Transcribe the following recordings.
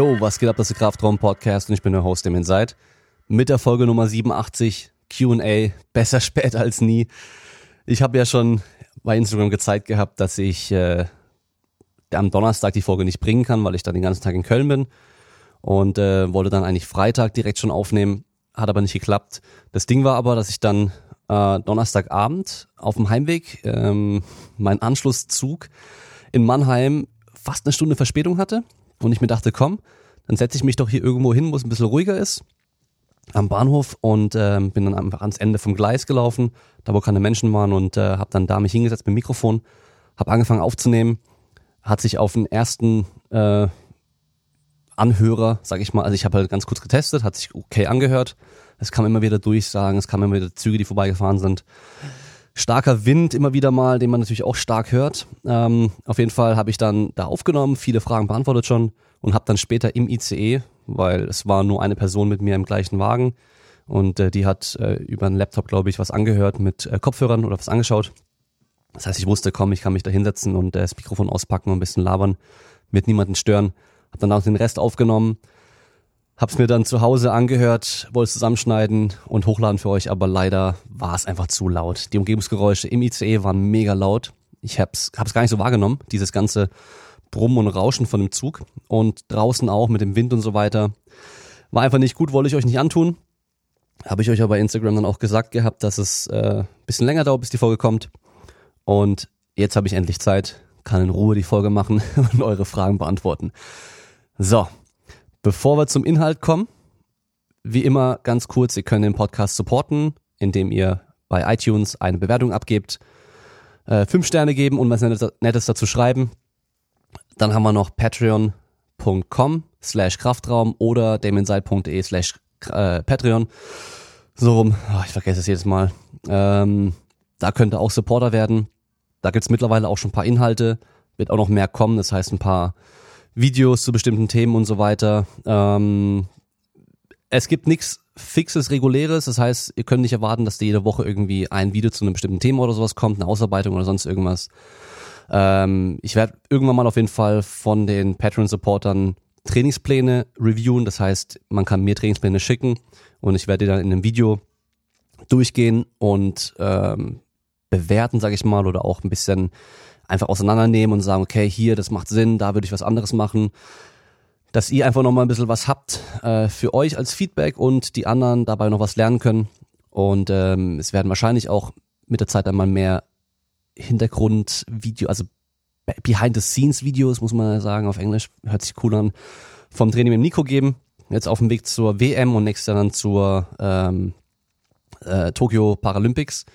Yo, was geht ab, das ist der Kraftraum Podcast und ich bin der Host, dem seid. Mit der Folge Nummer 87, Q&A, besser spät als nie. Ich habe ja schon bei Instagram gezeigt gehabt, dass ich äh, am Donnerstag die Folge nicht bringen kann, weil ich dann den ganzen Tag in Köln bin und äh, wollte dann eigentlich Freitag direkt schon aufnehmen, hat aber nicht geklappt. Das Ding war aber, dass ich dann äh, Donnerstagabend auf dem Heimweg ähm, meinen Anschlusszug in Mannheim fast eine Stunde Verspätung hatte und ich mir dachte, komm, dann setze ich mich doch hier irgendwo hin, wo es ein bisschen ruhiger ist, am Bahnhof und äh, bin dann einfach ans Ende vom Gleis gelaufen, da wo keine Menschen waren und äh, habe dann da mich hingesetzt mit dem Mikrofon, habe angefangen aufzunehmen, hat sich auf den ersten äh, Anhörer, sag ich mal, also ich habe halt ganz kurz getestet, hat sich okay angehört. Es kam immer wieder Durchsagen, es kamen immer wieder Züge, die vorbeigefahren sind starker Wind immer wieder mal, den man natürlich auch stark hört. Ähm, auf jeden Fall habe ich dann da aufgenommen, viele Fragen beantwortet schon und habe dann später im ICE, weil es war nur eine Person mit mir im gleichen Wagen und äh, die hat äh, über einen Laptop, glaube ich, was angehört mit äh, Kopfhörern oder was angeschaut. Das heißt, ich wusste, komm, ich kann mich da hinsetzen und äh, das Mikrofon auspacken und ein bisschen labern, mit niemanden stören. Hab dann auch den Rest aufgenommen Hab's mir dann zu Hause angehört, wollte zusammenschneiden und hochladen für euch, aber leider war es einfach zu laut. Die Umgebungsgeräusche im ICE waren mega laut. Ich hab's, hab's gar nicht so wahrgenommen, dieses ganze Brummen und Rauschen von dem Zug und draußen auch mit dem Wind und so weiter. War einfach nicht gut, wollte ich euch nicht antun. Habe ich euch aber bei Instagram dann auch gesagt gehabt, dass es äh, bisschen länger dauert, bis die Folge kommt. Und jetzt habe ich endlich Zeit, kann in Ruhe die Folge machen und eure Fragen beantworten. So, Bevor wir zum Inhalt kommen, wie immer ganz kurz, ihr könnt den Podcast supporten, indem ihr bei iTunes eine Bewertung abgebt, äh, fünf Sterne geben und was Nettes dazu schreiben. Dann haben wir noch patreon.com slash Kraftraum oder damienside.de slash äh, Patreon. So rum, oh, ich vergesse es jedes Mal. Ähm, da könnt ihr auch Supporter werden. Da gibt's mittlerweile auch schon ein paar Inhalte, wird auch noch mehr kommen, das heißt ein paar Videos zu bestimmten Themen und so weiter. Ähm, es gibt nichts fixes, reguläres. Das heißt, ihr könnt nicht erwarten, dass jede Woche irgendwie ein Video zu einem bestimmten Thema oder sowas kommt, eine Ausarbeitung oder sonst irgendwas. Ähm, ich werde irgendwann mal auf jeden Fall von den Patreon-Supportern Trainingspläne reviewen. Das heißt, man kann mir Trainingspläne schicken und ich werde die dann in einem Video durchgehen und ähm, bewerten, sage ich mal, oder auch ein bisschen einfach auseinandernehmen und sagen, okay, hier, das macht Sinn, da würde ich was anderes machen. Dass ihr einfach nochmal ein bisschen was habt äh, für euch als Feedback und die anderen dabei noch was lernen können. Und ähm, es werden wahrscheinlich auch mit der Zeit einmal mehr Hintergrundvideo, also Behind-the-Scenes-Videos, muss man sagen, auf Englisch, hört sich cool an, vom Training mit Nico geben. Jetzt auf dem Weg zur WM und nächstes Jahr dann zur ähm, äh, Tokyo Paralympics.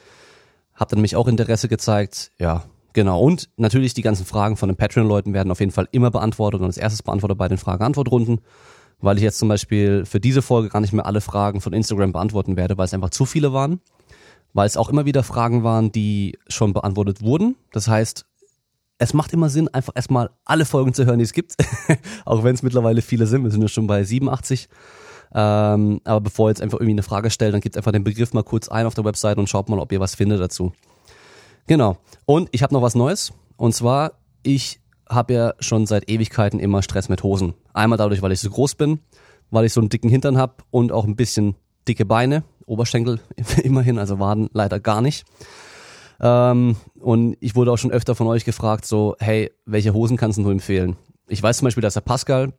Hab dann nämlich auch Interesse gezeigt. Ja, Genau, und natürlich die ganzen Fragen von den Patreon-Leuten werden auf jeden Fall immer beantwortet und als erstes beantwortet bei den Frage-Antwort-Runden, weil ich jetzt zum Beispiel für diese Folge gar nicht mehr alle Fragen von Instagram beantworten werde, weil es einfach zu viele waren, weil es auch immer wieder Fragen waren, die schon beantwortet wurden. Das heißt, es macht immer Sinn, einfach erstmal alle Folgen zu hören, die es gibt, auch wenn es mittlerweile viele sind. Wir sind ja schon bei 87. Ähm, aber bevor ihr jetzt einfach irgendwie eine Frage stellt, dann gebt einfach den Begriff mal kurz ein auf der Website und schaut mal, ob ihr was findet dazu. Genau. Und ich habe noch was Neues. Und zwar, ich habe ja schon seit Ewigkeiten immer Stress mit Hosen. Einmal dadurch, weil ich so groß bin, weil ich so einen dicken Hintern habe und auch ein bisschen dicke Beine. Oberschenkel immerhin, also Waden leider gar nicht. Ähm, und ich wurde auch schon öfter von euch gefragt, so, hey, welche Hosen kannst du empfehlen? Ich weiß zum Beispiel, dass der Pascal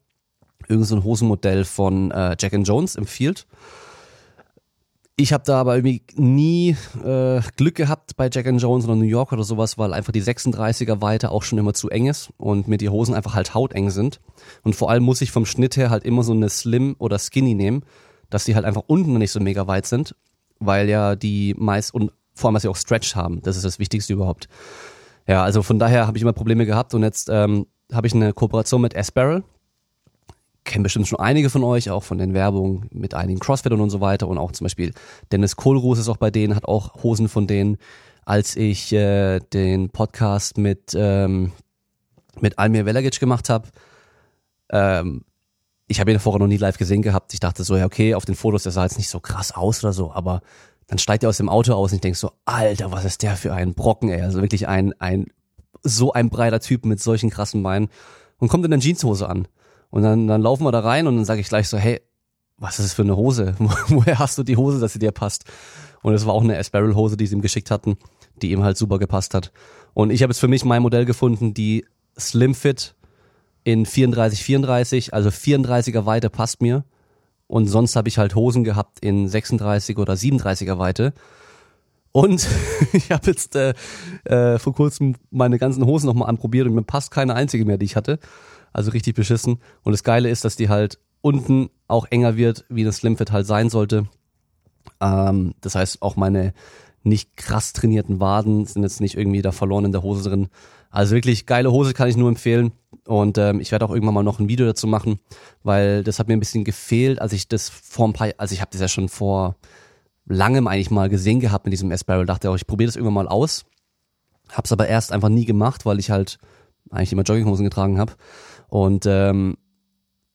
irgendein so Hosenmodell von äh, Jack Jones empfiehlt. Ich habe da aber irgendwie nie äh, Glück gehabt bei Jack Jones oder New York oder sowas, weil einfach die 36er Weite auch schon immer zu eng ist und mir die Hosen einfach halt hauteng sind. Und vor allem muss ich vom Schnitt her halt immer so eine Slim oder Skinny nehmen, dass die halt einfach unten nicht so mega weit sind, weil ja die meist und vor allem, dass sie auch Stretch haben. Das ist das Wichtigste überhaupt. Ja, also von daher habe ich immer Probleme gehabt und jetzt ähm, habe ich eine Kooperation mit Asparrel kennen bestimmt schon einige von euch, auch von den Werbungen mit einigen Crossfittern und so weiter. Und auch zum Beispiel Dennis Kohlruß ist auch bei denen, hat auch Hosen von denen. Als ich äh, den Podcast mit, ähm, mit Almir Velagic gemacht habe, ähm, ich habe ihn vorher noch nie live gesehen gehabt. Ich dachte so, ja, okay, auf den Fotos, der sah jetzt nicht so krass aus oder so, aber dann steigt er aus dem Auto aus und ich denk so, Alter, was ist der für ein Brocken, ey. Also wirklich ein, ein, so ein breiter Typ mit solchen krassen Beinen und kommt in der Jeanshose an. Und dann, dann laufen wir da rein und dann sage ich gleich so, hey, was ist das für eine Hose? Woher hast du die Hose, dass sie dir passt? Und es war auch eine Asparrel-Hose, die sie ihm geschickt hatten, die ihm halt super gepasst hat. Und ich habe jetzt für mich mein Modell gefunden, die Slim Fit in 34, 34, also 34er Weite passt mir. Und sonst habe ich halt Hosen gehabt in 36 oder 37er Weite. Und ich habe jetzt äh, äh, vor kurzem meine ganzen Hosen nochmal anprobiert und mir passt keine einzige mehr, die ich hatte. Also richtig beschissen. Und das Geile ist, dass die halt unten auch enger wird, wie das Slimfit halt sein sollte. Ähm, das heißt, auch meine nicht krass trainierten Waden sind jetzt nicht irgendwie da verloren in der Hose drin. Also wirklich geile Hose kann ich nur empfehlen. Und ähm, ich werde auch irgendwann mal noch ein Video dazu machen, weil das hat mir ein bisschen gefehlt, als ich das vor ein paar, also ich habe das ja schon vor langem eigentlich mal gesehen gehabt mit diesem S-Barrel, dachte auch, ich probiere das irgendwann mal aus. Hab's aber erst einfach nie gemacht, weil ich halt eigentlich immer Jogginghosen getragen habe. Und ähm,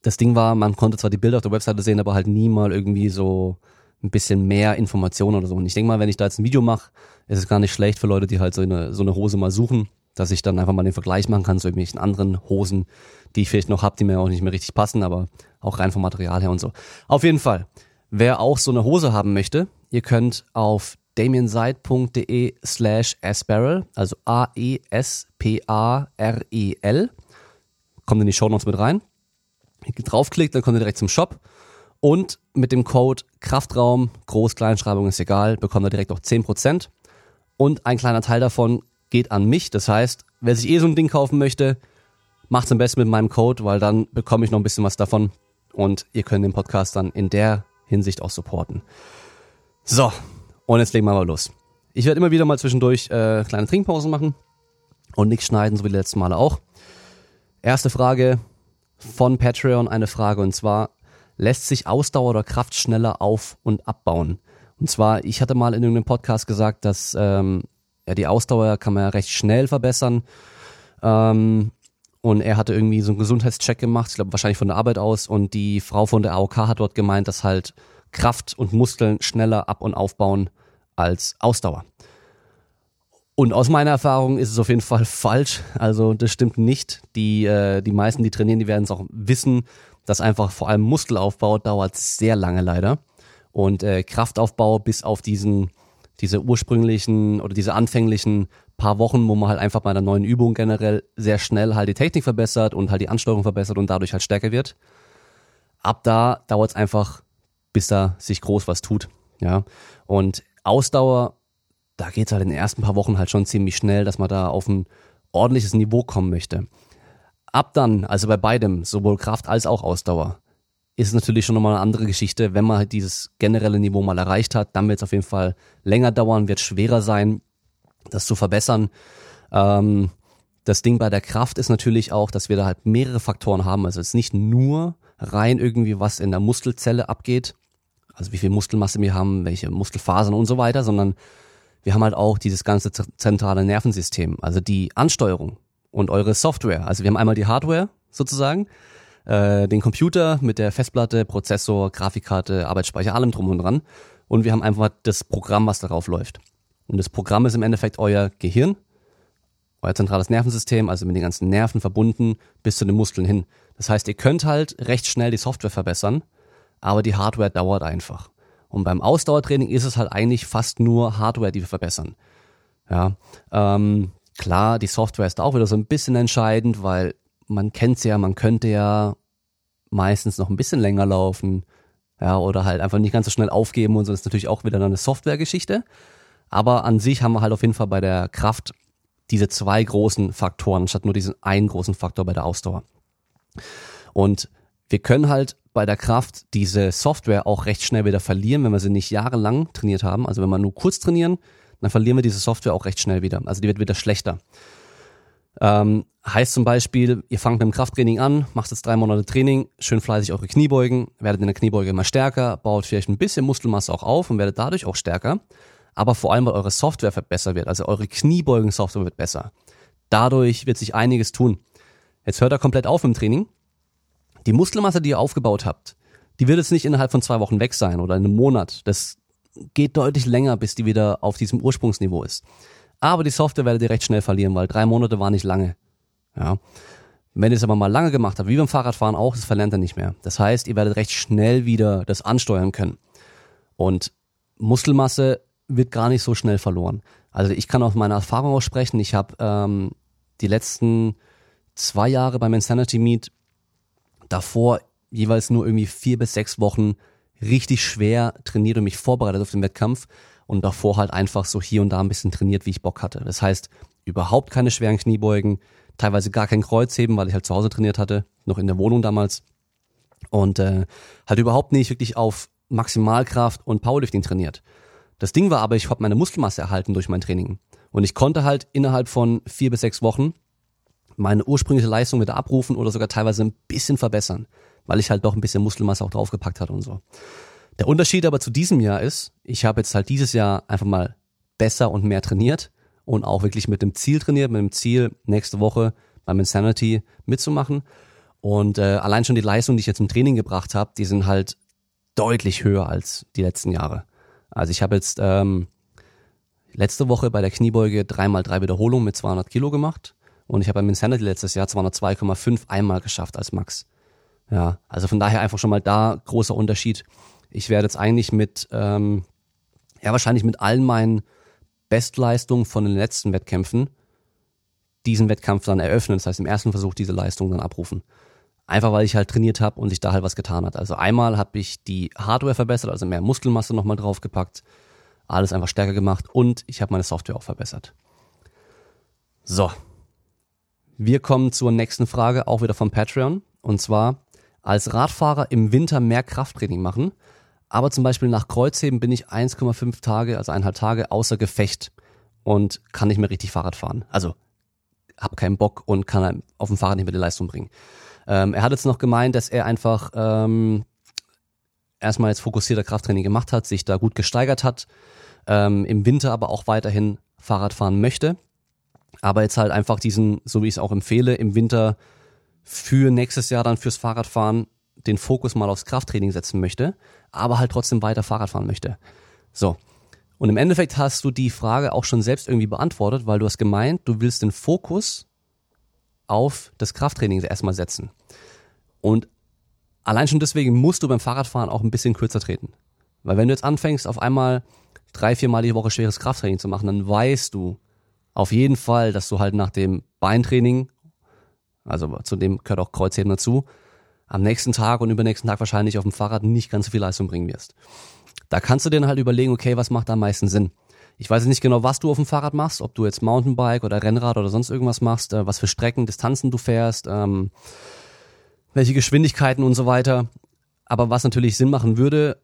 das Ding war, man konnte zwar die Bilder auf der Webseite sehen, aber halt nie mal irgendwie so ein bisschen mehr Informationen oder so. Und ich denke mal, wenn ich da jetzt ein Video mache, ist es gar nicht schlecht für Leute, die halt so eine, so eine Hose mal suchen, dass ich dann einfach mal den Vergleich machen kann zu irgendwelchen anderen Hosen, die ich vielleicht noch habe, die mir auch nicht mehr richtig passen, aber auch rein vom Material her und so. Auf jeden Fall, wer auch so eine Hose haben möchte, ihr könnt auf damienseid.de slash asparrel, also A-E-S-P-A-R-E-L, kommt in die Show Notes mit rein. Ihr draufklickt, dann kommt ihr direkt zum Shop und mit dem Code Kraftraum, Groß, Kleinschreibung ist egal, bekommt ihr direkt auch 10%. Und ein kleiner Teil davon geht an mich. Das heißt, wer sich eh so ein Ding kaufen möchte, macht's am besten mit meinem Code, weil dann bekomme ich noch ein bisschen was davon. Und ihr könnt den Podcast dann in der Hinsicht auch supporten. So, und jetzt legen wir mal los. Ich werde immer wieder mal zwischendurch äh, kleine Trinkpausen machen und nichts schneiden, so wie die letzten Male auch. Erste Frage von Patreon, eine Frage und zwar, lässt sich Ausdauer oder Kraft schneller auf- und abbauen? Und zwar, ich hatte mal in irgendeinem Podcast gesagt, dass ähm, ja, die Ausdauer kann man ja recht schnell verbessern. Ähm, und er hatte irgendwie so einen Gesundheitscheck gemacht, ich glaube wahrscheinlich von der Arbeit aus. Und die Frau von der AOK hat dort gemeint, dass halt Kraft und Muskeln schneller ab- und aufbauen als Ausdauer. Und aus meiner Erfahrung ist es auf jeden Fall falsch. Also das stimmt nicht. Die, äh, die meisten, die trainieren, die werden es auch wissen, dass einfach vor allem Muskelaufbau dauert sehr lange leider. Und äh, Kraftaufbau bis auf diesen, diese ursprünglichen oder diese anfänglichen paar Wochen, wo man halt einfach bei einer neuen Übung generell sehr schnell halt die Technik verbessert und halt die Ansteuerung verbessert und dadurch halt stärker wird. Ab da dauert es einfach, bis da sich groß was tut. Ja. Und Ausdauer, da geht's halt in den ersten paar Wochen halt schon ziemlich schnell, dass man da auf ein ordentliches Niveau kommen möchte. Ab dann, also bei beidem, sowohl Kraft als auch Ausdauer, ist natürlich schon nochmal eine andere Geschichte. Wenn man halt dieses generelle Niveau mal erreicht hat, dann wird es auf jeden Fall länger dauern, wird schwerer sein, das zu verbessern. Ähm, das Ding bei der Kraft ist natürlich auch, dass wir da halt mehrere Faktoren haben. Also es ist nicht nur rein irgendwie, was in der Muskelzelle abgeht, also wie viel Muskelmasse wir haben, welche Muskelfasern und so weiter, sondern wir haben halt auch dieses ganze zentrale Nervensystem, also die Ansteuerung und eure Software. Also wir haben einmal die Hardware sozusagen, äh, den Computer mit der Festplatte, Prozessor, Grafikkarte, Arbeitsspeicher, allem drum und dran. Und wir haben einfach das Programm, was darauf läuft. Und das Programm ist im Endeffekt euer Gehirn, euer zentrales Nervensystem, also mit den ganzen Nerven verbunden bis zu den Muskeln hin. Das heißt, ihr könnt halt recht schnell die Software verbessern, aber die Hardware dauert einfach. Und beim Ausdauertraining ist es halt eigentlich fast nur Hardware, die wir verbessern. Ja, ähm, klar, die Software ist auch wieder so ein bisschen entscheidend, weil man kennt's ja, man könnte ja meistens noch ein bisschen länger laufen, ja, oder halt einfach nicht ganz so schnell aufgeben und so. Das ist natürlich auch wieder eine Softwaregeschichte. Aber an sich haben wir halt auf jeden Fall bei der Kraft diese zwei großen Faktoren, statt nur diesen einen großen Faktor bei der Ausdauer. Und wir können halt bei der Kraft diese Software auch recht schnell wieder verlieren, wenn wir sie nicht jahrelang trainiert haben. Also wenn wir nur kurz trainieren, dann verlieren wir diese Software auch recht schnell wieder. Also die wird wieder schlechter. Ähm, heißt zum Beispiel, ihr fangt mit dem Krafttraining an, macht jetzt drei Monate Training, schön fleißig eure Kniebeugen, werdet in der Kniebeuge immer stärker, baut vielleicht ein bisschen Muskelmasse auch auf und werdet dadurch auch stärker. Aber vor allem, weil eure Software besser wird, also eure Kniebeugen-Software wird besser. Dadurch wird sich einiges tun. Jetzt hört er komplett auf im Training. Die Muskelmasse, die ihr aufgebaut habt, die wird jetzt nicht innerhalb von zwei Wochen weg sein oder in einem Monat. Das geht deutlich länger, bis die wieder auf diesem Ursprungsniveau ist. Aber die Software werdet ihr recht schnell verlieren, weil drei Monate war nicht lange. Ja. Wenn ihr es aber mal lange gemacht habt, wie beim Fahrradfahren auch, das verlernt ihr nicht mehr. Das heißt, ihr werdet recht schnell wieder das ansteuern können. Und Muskelmasse wird gar nicht so schnell verloren. Also ich kann aus meiner Erfahrung auch sprechen. Ich habe ähm, die letzten zwei Jahre beim Insanity Meet davor jeweils nur irgendwie vier bis sechs Wochen richtig schwer trainiert und mich vorbereitet auf den Wettkampf und davor halt einfach so hier und da ein bisschen trainiert, wie ich Bock hatte. Das heißt, überhaupt keine schweren Kniebeugen, teilweise gar kein Kreuzheben, weil ich halt zu Hause trainiert hatte, noch in der Wohnung damals. Und äh, halt überhaupt nicht wirklich auf Maximalkraft und Powerlifting trainiert. Das Ding war aber, ich habe meine Muskelmasse erhalten durch mein Training. Und ich konnte halt innerhalb von vier bis sechs Wochen meine ursprüngliche Leistung wieder abrufen oder sogar teilweise ein bisschen verbessern, weil ich halt doch ein bisschen Muskelmasse auch draufgepackt hatte und so. Der Unterschied aber zu diesem Jahr ist, ich habe jetzt halt dieses Jahr einfach mal besser und mehr trainiert und auch wirklich mit dem Ziel trainiert, mit dem Ziel, nächste Woche beim Insanity mitzumachen. Und äh, allein schon die Leistung, die ich jetzt im Training gebracht habe, die sind halt deutlich höher als die letzten Jahre. Also ich habe jetzt ähm, letzte Woche bei der Kniebeuge dreimal drei Wiederholungen mit 200 Kilo gemacht und ich habe beim Insanity letztes Jahr 202,5 einmal geschafft als Max. Ja, also von daher einfach schon mal da großer Unterschied. Ich werde jetzt eigentlich mit, ähm, ja wahrscheinlich mit allen meinen Bestleistung von den letzten Wettkämpfen diesen Wettkampf dann eröffnen. Das heißt, im ersten Versuch diese Leistung dann abrufen. Einfach weil ich halt trainiert habe und sich da halt was getan hat. Also einmal habe ich die Hardware verbessert, also mehr Muskelmasse nochmal draufgepackt, alles einfach stärker gemacht und ich habe meine Software auch verbessert. So. Wir kommen zur nächsten Frage, auch wieder vom Patreon. Und zwar, als Radfahrer im Winter mehr Krafttraining machen aber zum Beispiel nach Kreuzheben bin ich 1,5 Tage, also eineinhalb Tage außer Gefecht und kann nicht mehr richtig Fahrrad fahren. Also habe keinen Bock und kann auf dem Fahrrad nicht mehr die Leistung bringen. Ähm, er hat jetzt noch gemeint, dass er einfach ähm, erstmal jetzt fokussierter Krafttraining gemacht hat, sich da gut gesteigert hat, ähm, im Winter aber auch weiterhin Fahrrad fahren möchte. Aber jetzt halt einfach diesen, so wie ich es auch empfehle, im Winter für nächstes Jahr dann fürs Fahrradfahren den Fokus mal aufs Krafttraining setzen möchte, aber halt trotzdem weiter Fahrrad fahren möchte. So. Und im Endeffekt hast du die Frage auch schon selbst irgendwie beantwortet, weil du hast gemeint, du willst den Fokus auf das Krafttraining erstmal setzen. Und allein schon deswegen musst du beim Fahrradfahren auch ein bisschen kürzer treten. Weil wenn du jetzt anfängst, auf einmal drei, vier Mal die Woche schweres Krafttraining zu machen, dann weißt du auf jeden Fall, dass du halt nach dem Beintraining, also zu dem gehört auch Kreuzheben dazu, am nächsten Tag und übernächsten Tag wahrscheinlich auf dem Fahrrad nicht ganz so viel Leistung bringen wirst. Da kannst du dir dann halt überlegen, okay, was macht da am meisten Sinn? Ich weiß nicht genau, was du auf dem Fahrrad machst, ob du jetzt Mountainbike oder Rennrad oder sonst irgendwas machst, äh, was für Strecken, Distanzen du fährst, ähm, welche Geschwindigkeiten und so weiter. Aber was natürlich Sinn machen würde,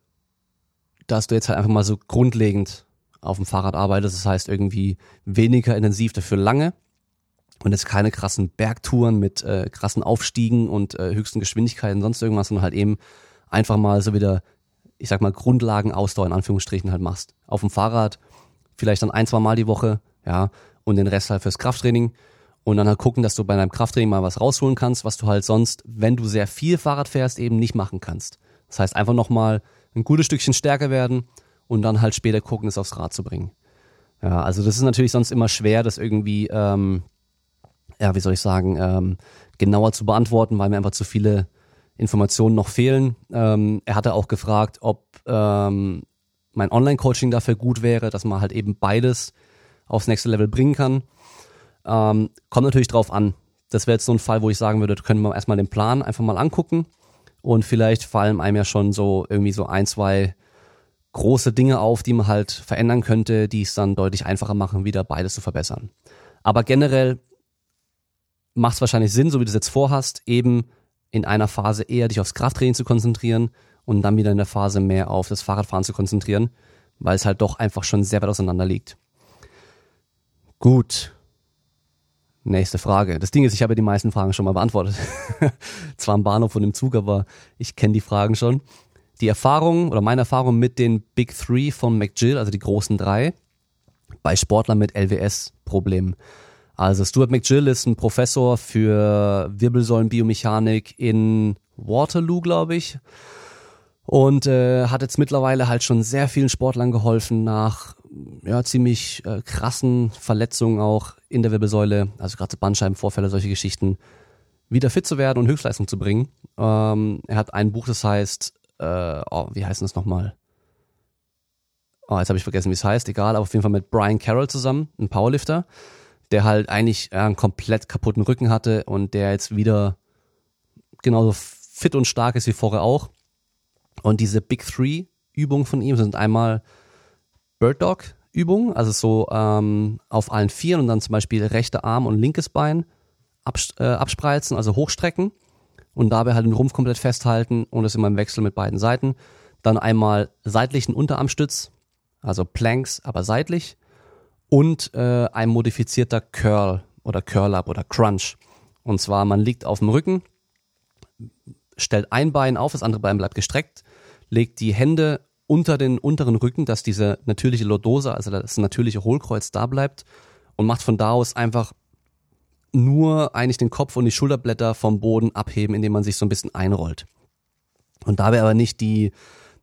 dass du jetzt halt einfach mal so grundlegend auf dem Fahrrad arbeitest, das heißt irgendwie weniger intensiv, dafür lange und jetzt keine krassen Bergtouren mit äh, krassen Aufstiegen und äh, höchsten Geschwindigkeiten, sonst irgendwas, sondern halt eben einfach mal so wieder, ich sag mal, Grundlagenausdauer in Anführungsstrichen halt machst. Auf dem Fahrrad, vielleicht dann ein, zwei Mal die Woche, ja, und den Rest halt fürs Krafttraining. Und dann halt gucken, dass du bei deinem Krafttraining mal was rausholen kannst, was du halt sonst, wenn du sehr viel Fahrrad fährst, eben nicht machen kannst. Das heißt, einfach nochmal ein gutes Stückchen stärker werden und dann halt später gucken, es aufs Rad zu bringen. Ja, also das ist natürlich sonst immer schwer, das irgendwie ähm, ja, wie soll ich sagen, ähm, genauer zu beantworten, weil mir einfach zu viele Informationen noch fehlen. Ähm, er hatte auch gefragt, ob ähm, mein Online-Coaching dafür gut wäre, dass man halt eben beides aufs nächste Level bringen kann. Ähm, kommt natürlich drauf an. Das wäre jetzt so ein Fall, wo ich sagen würde, können wir erstmal den Plan einfach mal angucken und vielleicht fallen einem ja schon so irgendwie so ein, zwei große Dinge auf, die man halt verändern könnte, die es dann deutlich einfacher machen, wieder beides zu verbessern. Aber generell macht es wahrscheinlich Sinn, so wie du es jetzt vorhast, eben in einer Phase eher dich aufs Krafttraining zu konzentrieren und dann wieder in der Phase mehr auf das Fahrradfahren zu konzentrieren, weil es halt doch einfach schon sehr weit auseinander liegt. Gut. Nächste Frage. Das Ding ist, ich habe die meisten Fragen schon mal beantwortet. Zwar am Bahnhof und im Zug, aber ich kenne die Fragen schon. Die Erfahrung oder meine Erfahrung mit den Big Three von McGill, also die großen drei, bei Sportlern mit LWS-Problemen. Also Stuart McGill ist ein Professor für Wirbelsäulenbiomechanik in Waterloo, glaube ich. Und äh, hat jetzt mittlerweile halt schon sehr vielen Sportlern geholfen nach ja, ziemlich äh, krassen Verletzungen auch in der Wirbelsäule, also gerade Bandscheibenvorfälle, solche Geschichten. wieder fit zu werden und Höchstleistung zu bringen. Ähm, er hat ein Buch, das heißt, äh, oh, wie heißt das nochmal? Oh, jetzt habe ich vergessen, wie es heißt, egal, aber auf jeden Fall mit Brian Carroll zusammen, ein Powerlifter, der halt eigentlich einen komplett kaputten Rücken hatte und der jetzt wieder genauso fit und stark ist wie vorher auch. Und diese Big Three Übungen von ihm sind einmal Bird Dog Übungen, also so ähm, auf allen Vieren und dann zum Beispiel rechter Arm und linkes Bein abs äh, abspreizen, also hochstrecken und dabei halt den Rumpf komplett festhalten und das immer im Wechsel mit beiden Seiten. Dann einmal seitlichen Unterarmstütz, also Planks, aber seitlich und äh, ein modifizierter Curl oder Curl-Up oder Crunch. Und zwar, man liegt auf dem Rücken, stellt ein Bein auf, das andere Bein bleibt gestreckt, legt die Hände unter den unteren Rücken, dass diese natürliche Lordose, also das natürliche Hohlkreuz da bleibt und macht von da aus einfach nur eigentlich den Kopf und die Schulterblätter vom Boden abheben, indem man sich so ein bisschen einrollt. Und dabei aber nicht die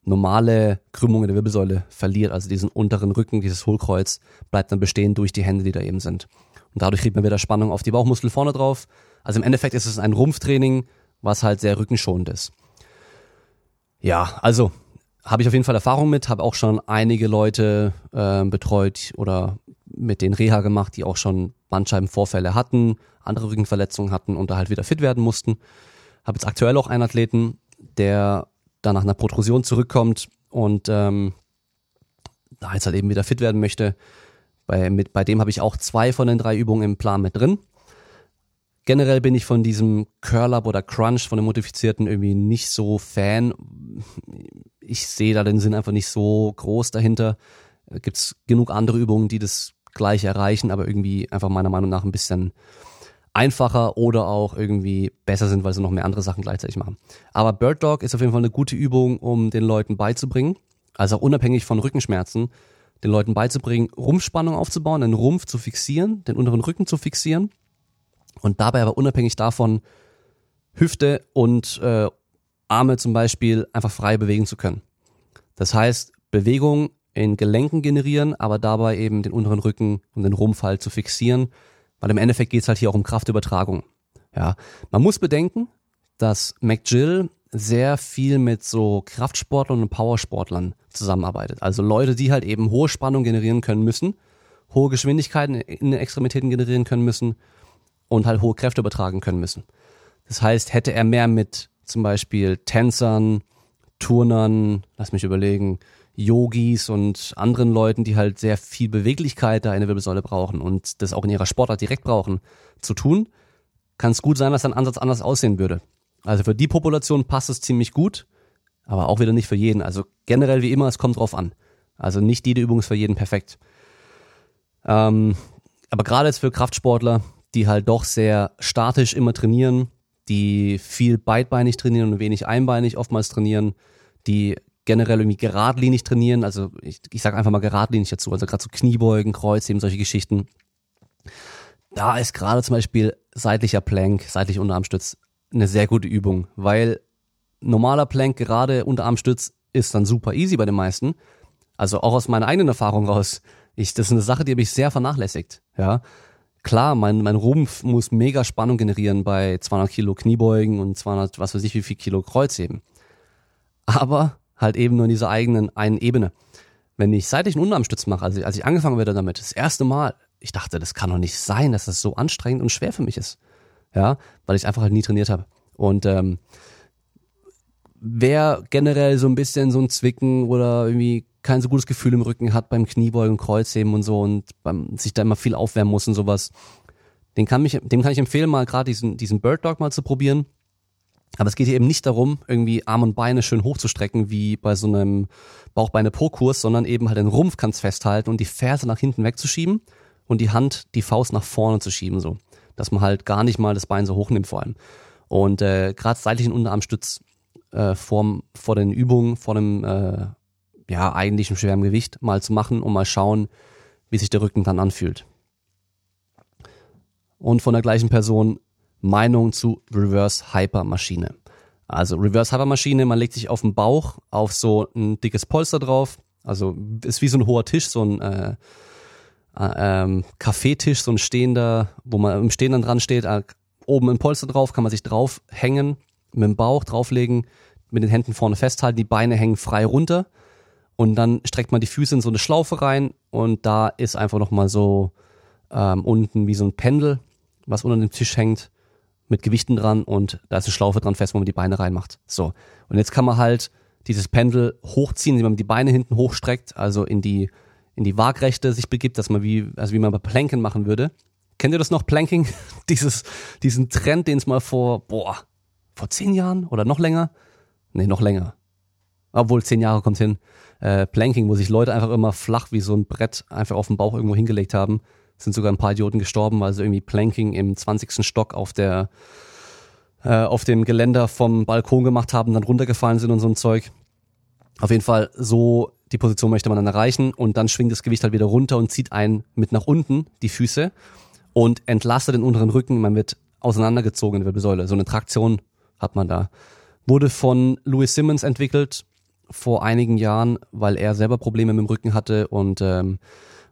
normale Krümmung in der Wirbelsäule verliert, also diesen unteren Rücken, dieses Hohlkreuz bleibt dann bestehen durch die Hände, die da eben sind. Und dadurch kriegt man wieder Spannung auf die Bauchmuskel vorne drauf. Also im Endeffekt ist es ein Rumpftraining, was halt sehr rückenschonend ist. Ja, also habe ich auf jeden Fall Erfahrung mit, habe auch schon einige Leute äh, betreut oder mit denen Reha gemacht, die auch schon Bandscheibenvorfälle hatten, andere Rückenverletzungen hatten und da halt wieder fit werden mussten. Habe jetzt aktuell auch einen Athleten, der da nach einer Protrusion zurückkommt und ähm, da jetzt halt eben wieder fit werden möchte. Bei, mit, bei dem habe ich auch zwei von den drei Übungen im Plan mit drin. Generell bin ich von diesem Curl-Up oder Crunch von dem Modifizierten irgendwie nicht so Fan. Ich sehe da den Sinn einfach nicht so groß dahinter. Gibt es genug andere Übungen, die das gleich erreichen, aber irgendwie einfach meiner Meinung nach ein bisschen einfacher oder auch irgendwie besser sind, weil sie noch mehr andere Sachen gleichzeitig machen. Aber Bird Dog ist auf jeden Fall eine gute Übung, um den Leuten beizubringen, also auch unabhängig von Rückenschmerzen, den Leuten beizubringen, Rumpfspannung aufzubauen, den Rumpf zu fixieren, den unteren Rücken zu fixieren und dabei aber unabhängig davon Hüfte und äh, Arme zum Beispiel einfach frei bewegen zu können. Das heißt, Bewegung in Gelenken generieren, aber dabei eben den unteren Rücken und den Rumpf halt zu fixieren, weil im Endeffekt geht's halt hier auch um Kraftübertragung. Ja, man muss bedenken, dass McGill sehr viel mit so Kraftsportlern und Powersportlern zusammenarbeitet. Also Leute, die halt eben hohe Spannung generieren können müssen, hohe Geschwindigkeiten in den Extremitäten generieren können müssen und halt hohe Kräfte übertragen können müssen. Das heißt, hätte er mehr mit zum Beispiel Tänzern, Turnern, lass mich überlegen, Yogis und anderen Leuten, die halt sehr viel Beweglichkeit da in der Wirbelsäule brauchen und das auch in ihrer Sportart direkt brauchen, zu tun, kann es gut sein, dass ein Ansatz anders aussehen würde. Also für die Population passt es ziemlich gut, aber auch wieder nicht für jeden. Also generell wie immer, es kommt drauf an. Also nicht jede Übung ist für jeden perfekt. Ähm, aber gerade jetzt für Kraftsportler, die halt doch sehr statisch immer trainieren, die viel beidbeinig trainieren und wenig einbeinig oftmals trainieren, die generell irgendwie geradlinig trainieren, also ich, ich sage einfach mal geradlinig dazu, also gerade so Kniebeugen, Kreuzheben, solche Geschichten. Da ist gerade zum Beispiel seitlicher Plank, seitlicher Unterarmstütz eine sehr gute Übung, weil normaler Plank, gerade Unterarmstütz, ist dann super easy bei den meisten. Also auch aus meiner eigenen Erfahrung raus. Ich, das ist eine Sache, die habe ich sehr vernachlässigt. Ja, klar, mein, mein Rumpf muss mega Spannung generieren bei 200 Kilo Kniebeugen und 200, was weiß ich, wie viel Kilo Kreuzheben. Aber halt eben nur in dieser eigenen einen Ebene. Wenn ich seitlich einen Unterarmstütz mache, also als ich angefangen werde damit, das erste Mal, ich dachte, das kann doch nicht sein, dass das so anstrengend und schwer für mich ist. Ja, weil ich einfach halt nie trainiert habe. Und ähm, wer generell so ein bisschen so ein Zwicken oder irgendwie kein so gutes Gefühl im Rücken hat beim Kniebeugen, Kreuzheben und so und beim, sich da immer viel aufwärmen muss und sowas, den kann mich, dem kann ich empfehlen, mal gerade diesen, diesen Bird Dog mal zu probieren. Aber es geht hier eben nicht darum, irgendwie Arme und Beine schön hochzustrecken, wie bei so einem Bauchbeine-Po-Kurs, sondern eben halt den Rumpf kannst festhalten und die Ferse nach hinten wegzuschieben und die Hand, die Faust nach vorne zu schieben, so. Dass man halt gar nicht mal das Bein so hoch nimmt vor allem. Und äh, gerade seitlichen Unterarmstütz äh, vor, vor den Übungen, vor dem äh, ja, eigentlichen schweren Gewicht mal zu machen und mal schauen, wie sich der Rücken dann anfühlt. Und von der gleichen Person Meinung zu Reverse Hyper Maschine. Also Reverse Hyper Maschine, man legt sich auf den Bauch auf so ein dickes Polster drauf. Also ist wie so ein hoher Tisch, so ein äh, äh, ähm, Kaffeetisch, so ein stehender, wo man im Stehen dann dran steht, äh, oben ein Polster drauf, kann man sich draufhängen, mit dem Bauch drauflegen, mit den Händen vorne festhalten, die Beine hängen frei runter und dann streckt man die Füße in so eine Schlaufe rein und da ist einfach nochmal so ähm, unten wie so ein Pendel, was unter dem Tisch hängt mit Gewichten dran und da ist eine Schlaufe dran fest, wo man die Beine reinmacht. So. Und jetzt kann man halt dieses Pendel hochziehen, indem man die Beine hinten hochstreckt, also in die, in die Waagrechte sich begibt, dass man wie, also wie man bei Planken machen würde. Kennt ihr das noch, Planking? Dieses, diesen Trend, den es mal vor, boah, vor zehn Jahren oder noch länger? Nee, noch länger. Obwohl, zehn Jahre kommt hin. Äh, Planking, wo sich Leute einfach immer flach wie so ein Brett einfach auf den Bauch irgendwo hingelegt haben. Sind sogar ein paar Idioten gestorben, weil sie irgendwie Planking im 20. Stock auf der, äh, auf dem Geländer vom Balkon gemacht haben, dann runtergefallen sind und so ein Zeug. Auf jeden Fall, so die Position möchte man dann erreichen und dann schwingt das Gewicht halt wieder runter und zieht einen mit nach unten, die Füße, und entlastet den unteren Rücken. Man wird auseinandergezogen in der Wirbelsäule. So eine Traktion hat man da. Wurde von Louis Simmons entwickelt vor einigen Jahren, weil er selber Probleme mit dem Rücken hatte und ähm,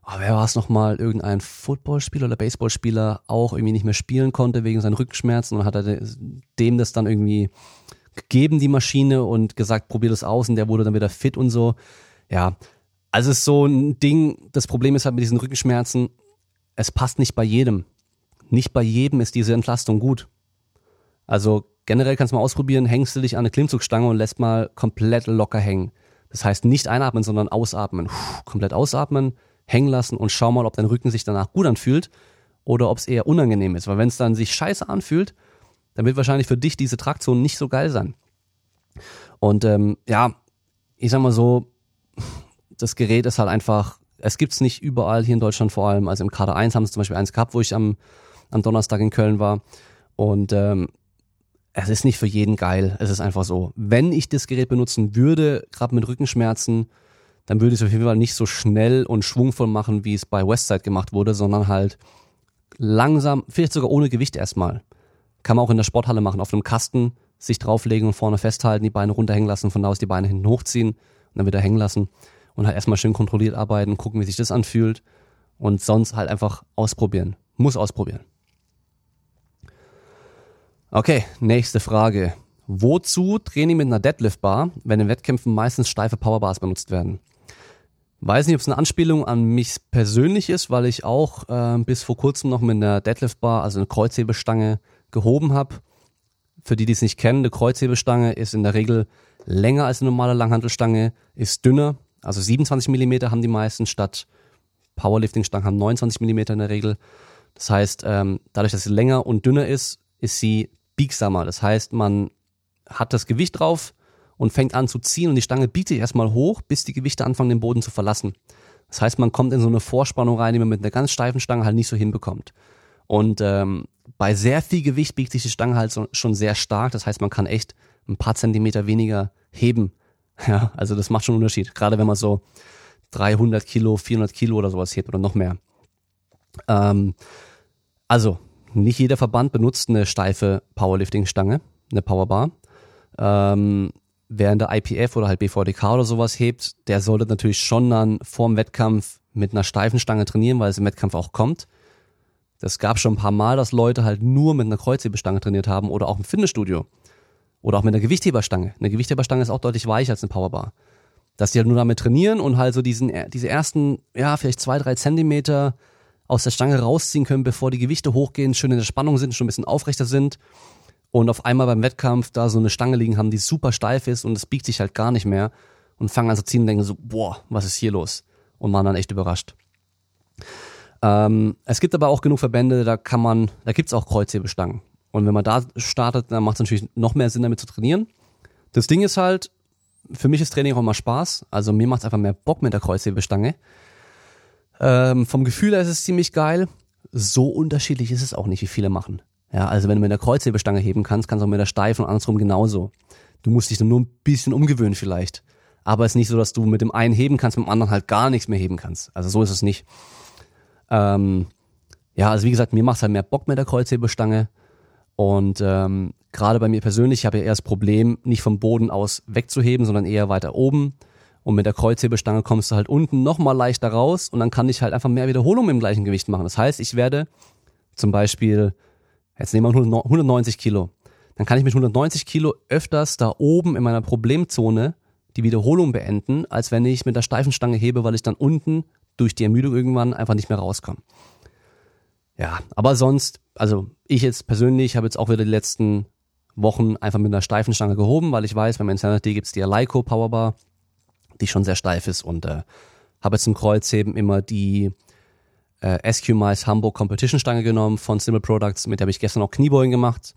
oh, wer war es nochmal? Irgendein Footballspieler oder Baseballspieler auch irgendwie nicht mehr spielen konnte wegen seinen Rückenschmerzen und hat er dem das dann irgendwie gegeben, die Maschine, und gesagt, probier das aus und der wurde dann wieder fit und so. Ja, also es ist so ein Ding, das Problem ist halt mit diesen Rückenschmerzen, es passt nicht bei jedem. Nicht bei jedem ist diese Entlastung gut. Also generell kannst du mal ausprobieren, hängst du dich an eine Klimmzugstange und lässt mal komplett locker hängen. Das heißt nicht einatmen, sondern ausatmen. Puh, komplett ausatmen, hängen lassen und schau mal, ob dein Rücken sich danach gut anfühlt oder ob es eher unangenehm ist. Weil wenn es dann sich scheiße anfühlt, dann wird wahrscheinlich für dich diese Traktion nicht so geil sein. Und ähm, ja, ich sag mal so, das Gerät ist halt einfach, es gibt's nicht überall hier in Deutschland vor allem. Also im Kader 1 haben sie zum Beispiel eins gehabt, wo ich am, am Donnerstag in Köln war. Und ähm, es ist nicht für jeden geil. Es ist einfach so. Wenn ich das Gerät benutzen würde, gerade mit Rückenschmerzen, dann würde ich es auf jeden Fall nicht so schnell und schwungvoll machen, wie es bei Westside gemacht wurde, sondern halt langsam, vielleicht sogar ohne Gewicht erstmal. Kann man auch in der Sporthalle machen, auf einem Kasten sich drauflegen und vorne festhalten, die Beine runterhängen lassen, von da aus die Beine hinten hochziehen und dann wieder hängen lassen und halt erstmal schön kontrolliert arbeiten, gucken, wie sich das anfühlt und sonst halt einfach ausprobieren. Muss ausprobieren. Okay, nächste Frage. Wozu Training mit einer Deadlift-Bar, wenn in Wettkämpfen meistens steife Powerbars benutzt werden? Weiß nicht, ob es eine Anspielung an mich persönlich ist, weil ich auch äh, bis vor kurzem noch mit einer Deadlift-Bar, also eine Kreuzhebestange, gehoben habe. Für die, die es nicht kennen, eine Kreuzhebestange ist in der Regel länger als eine normale Langhantelstange, ist dünner, also 27 Millimeter haben die meisten statt Powerlifting-Stangen haben 29 Millimeter in der Regel. Das heißt, ähm, dadurch, dass sie länger und dünner ist, ist sie biegsamer. Das heißt, man hat das Gewicht drauf und fängt an zu ziehen und die Stange biegt sich erstmal hoch, bis die Gewichte anfangen, den Boden zu verlassen. Das heißt, man kommt in so eine Vorspannung rein, die man mit einer ganz steifen Stange halt nicht so hinbekommt. Und ähm, bei sehr viel Gewicht biegt sich die Stange halt so, schon sehr stark. Das heißt, man kann echt ein paar Zentimeter weniger heben. Ja, also das macht schon einen Unterschied. Gerade wenn man so 300 Kilo, 400 Kilo oder sowas hebt oder noch mehr. Ähm, also nicht jeder Verband benutzt eine steife Powerlifting-Stange, eine Powerbar. Ähm, wer in der IPF oder halt BVDK oder sowas hebt, der sollte natürlich schon dann vorm Wettkampf mit einer steifen Stange trainieren, weil es im Wettkampf auch kommt. Das gab schon ein paar Mal, dass Leute halt nur mit einer Kreuzhebestange trainiert haben oder auch im Fitnessstudio. Oder auch mit einer Gewichtheberstange. Eine Gewichtheberstange ist auch deutlich weicher als eine Powerbar. Dass die halt nur damit trainieren und halt so diesen, diese ersten, ja, vielleicht zwei, drei Zentimeter aus der Stange rausziehen können, bevor die Gewichte hochgehen, schön in der Spannung sind, schon ein bisschen aufrechter sind und auf einmal beim Wettkampf da so eine Stange liegen haben, die super steif ist und es biegt sich halt gar nicht mehr und fangen an zu ziehen und denken so, boah, was ist hier los? Und waren dann echt überrascht. Ähm, es gibt aber auch genug Verbände, da kann man, da gibt's auch Kreuzhebestangen. Und wenn man da startet, dann macht es natürlich noch mehr Sinn, damit zu trainieren. Das Ding ist halt, für mich ist Training auch immer Spaß. Also mir macht es einfach mehr Bock mit der Kreuzhebestange. Ähm, vom Gefühl her ist es ziemlich geil. So unterschiedlich ist es auch nicht, wie viele machen. Ja, also wenn du mit der Kreuzhebestange heben kannst, kannst du auch mit der Steifen und andersrum genauso. Du musst dich dann nur ein bisschen umgewöhnen vielleicht. Aber es ist nicht so, dass du mit dem einen heben kannst, mit dem anderen halt gar nichts mehr heben kannst. Also so ist es nicht. Ähm, ja, also wie gesagt, mir macht es halt mehr Bock mit der Kreuzhebestange. Und ähm, gerade bei mir persönlich, ich habe ja eher das Problem, nicht vom Boden aus wegzuheben, sondern eher weiter oben. Und mit der Kreuzhebestange kommst du halt unten nochmal leichter raus und dann kann ich halt einfach mehr Wiederholungen im gleichen Gewicht machen. Das heißt, ich werde zum Beispiel, Jetzt nehmen wir 190 Kilo. Dann kann ich mit 190 Kilo öfters da oben in meiner Problemzone die Wiederholung beenden, als wenn ich mit der steifen Stange hebe, weil ich dann unten durch die Ermüdung irgendwann einfach nicht mehr rauskomme. Ja, aber sonst, also ich jetzt persönlich habe jetzt auch wieder die letzten Wochen einfach mit einer steifen Stange gehoben, weil ich weiß, beim Insanity gibt es die Alico Powerbar, die schon sehr steif ist und äh, habe jetzt im Kreuzheben immer die äh, SQ-Mice Hamburg Competition Stange genommen von Simple Products, mit der habe ich gestern auch Kniebeugen gemacht.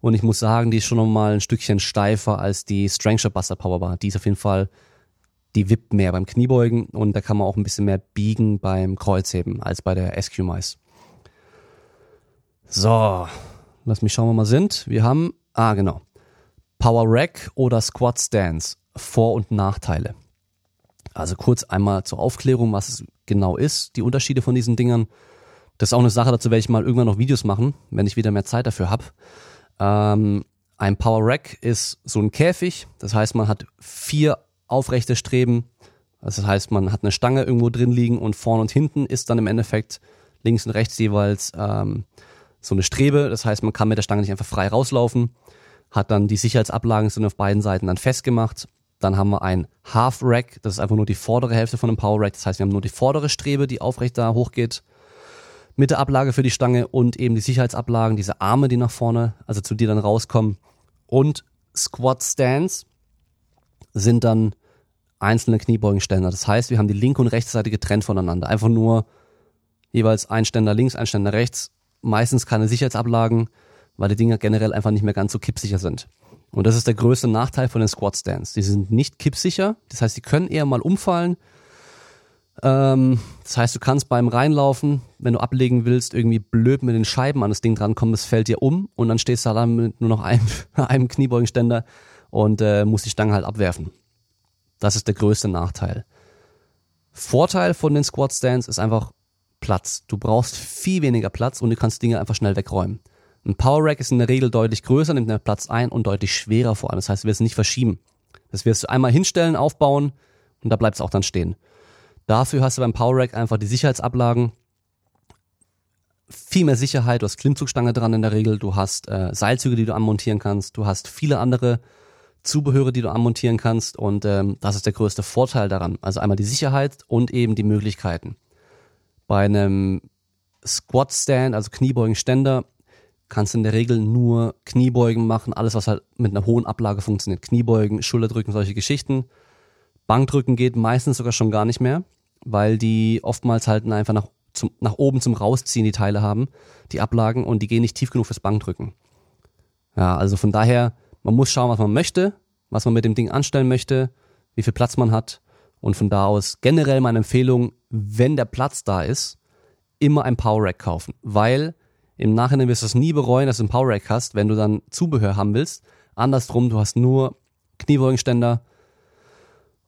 Und ich muss sagen, die ist schon nochmal ein Stückchen steifer als die Strength Buster Powerbar. Die ist auf jeden Fall, die wippt mehr beim Kniebeugen und da kann man auch ein bisschen mehr biegen beim Kreuzheben als bei der SQ Mice. So, lass mich schauen, wo wir sind. Wir haben, ah genau, Power Rack oder Squat Stance, Vor- und Nachteile. Also kurz einmal zur Aufklärung, was es genau ist, die Unterschiede von diesen Dingern. Das ist auch eine Sache, dazu werde ich mal irgendwann noch Videos machen, wenn ich wieder mehr Zeit dafür habe. Ähm, ein Power Rack ist so ein Käfig, das heißt, man hat vier aufrechte Streben. Das heißt, man hat eine Stange irgendwo drin liegen und vorne und hinten ist dann im Endeffekt links und rechts jeweils ähm, so eine Strebe. Das heißt, man kann mit der Stange nicht einfach frei rauslaufen. Hat dann die Sicherheitsablagen sind auf beiden Seiten dann festgemacht. Dann haben wir ein Half Rack, das ist einfach nur die vordere Hälfte von einem Power Rack. Das heißt, wir haben nur die vordere Strebe, die aufrecht da hochgeht. Mit der Ablage für die Stange und eben die Sicherheitsablagen, diese Arme, die nach vorne, also zu dir dann rauskommen. Und Squat Stands sind dann einzelne Kniebeugenständer. Das heißt, wir haben die linke und rechte Seite getrennt voneinander. Einfach nur jeweils ein Ständer links, ein Ständer rechts. Meistens keine Sicherheitsablagen, weil die Dinger generell einfach nicht mehr ganz so kippsicher sind. Und das ist der größte Nachteil von den Squat Stands. Die sind nicht kippsicher, das heißt, die können eher mal umfallen. Ähm, das heißt, du kannst beim Reinlaufen, wenn du ablegen willst, irgendwie blöd mit den Scheiben an das Ding drankommen, das fällt dir um und dann stehst du da mit nur noch einem, einem Kniebeugenständer und äh, musst die Stange halt abwerfen. Das ist der größte Nachteil. Vorteil von den Squat Stands ist einfach Platz. Du brauchst viel weniger Platz und du kannst Dinge einfach schnell wegräumen. Ein Power Rack ist in der Regel deutlich größer, nimmt mehr Platz ein und deutlich schwerer vor allem. Das heißt, du wirst es nicht verschieben. Das wirst du einmal hinstellen, aufbauen und da bleibt es auch dann stehen. Dafür hast du beim Power Rack einfach die Sicherheitsablagen, viel mehr Sicherheit, du hast Klimmzugstange dran in der Regel, du hast äh, Seilzüge, die du anmontieren kannst, du hast viele andere Zubehöre, die du anmontieren kannst und ähm, das ist der größte Vorteil daran. Also einmal die Sicherheit und eben die Möglichkeiten. Bei einem Squat Stand, also Kniebeugenständer, kannst in der Regel nur Kniebeugen machen, alles was halt mit einer hohen Ablage funktioniert. Kniebeugen, Schulterdrücken, solche Geschichten. Bankdrücken geht meistens sogar schon gar nicht mehr, weil die oftmals halt einfach nach, zum, nach oben zum Rausziehen die Teile haben, die Ablagen, und die gehen nicht tief genug fürs Bankdrücken. Ja, also von daher, man muss schauen, was man möchte, was man mit dem Ding anstellen möchte, wie viel Platz man hat. Und von da aus generell meine Empfehlung, wenn der Platz da ist, immer ein Power Rack kaufen, weil im Nachhinein wirst du es nie bereuen, dass du einen Power Rack hast, wenn du dann Zubehör haben willst. Andersrum, du hast nur Kniebeugenständer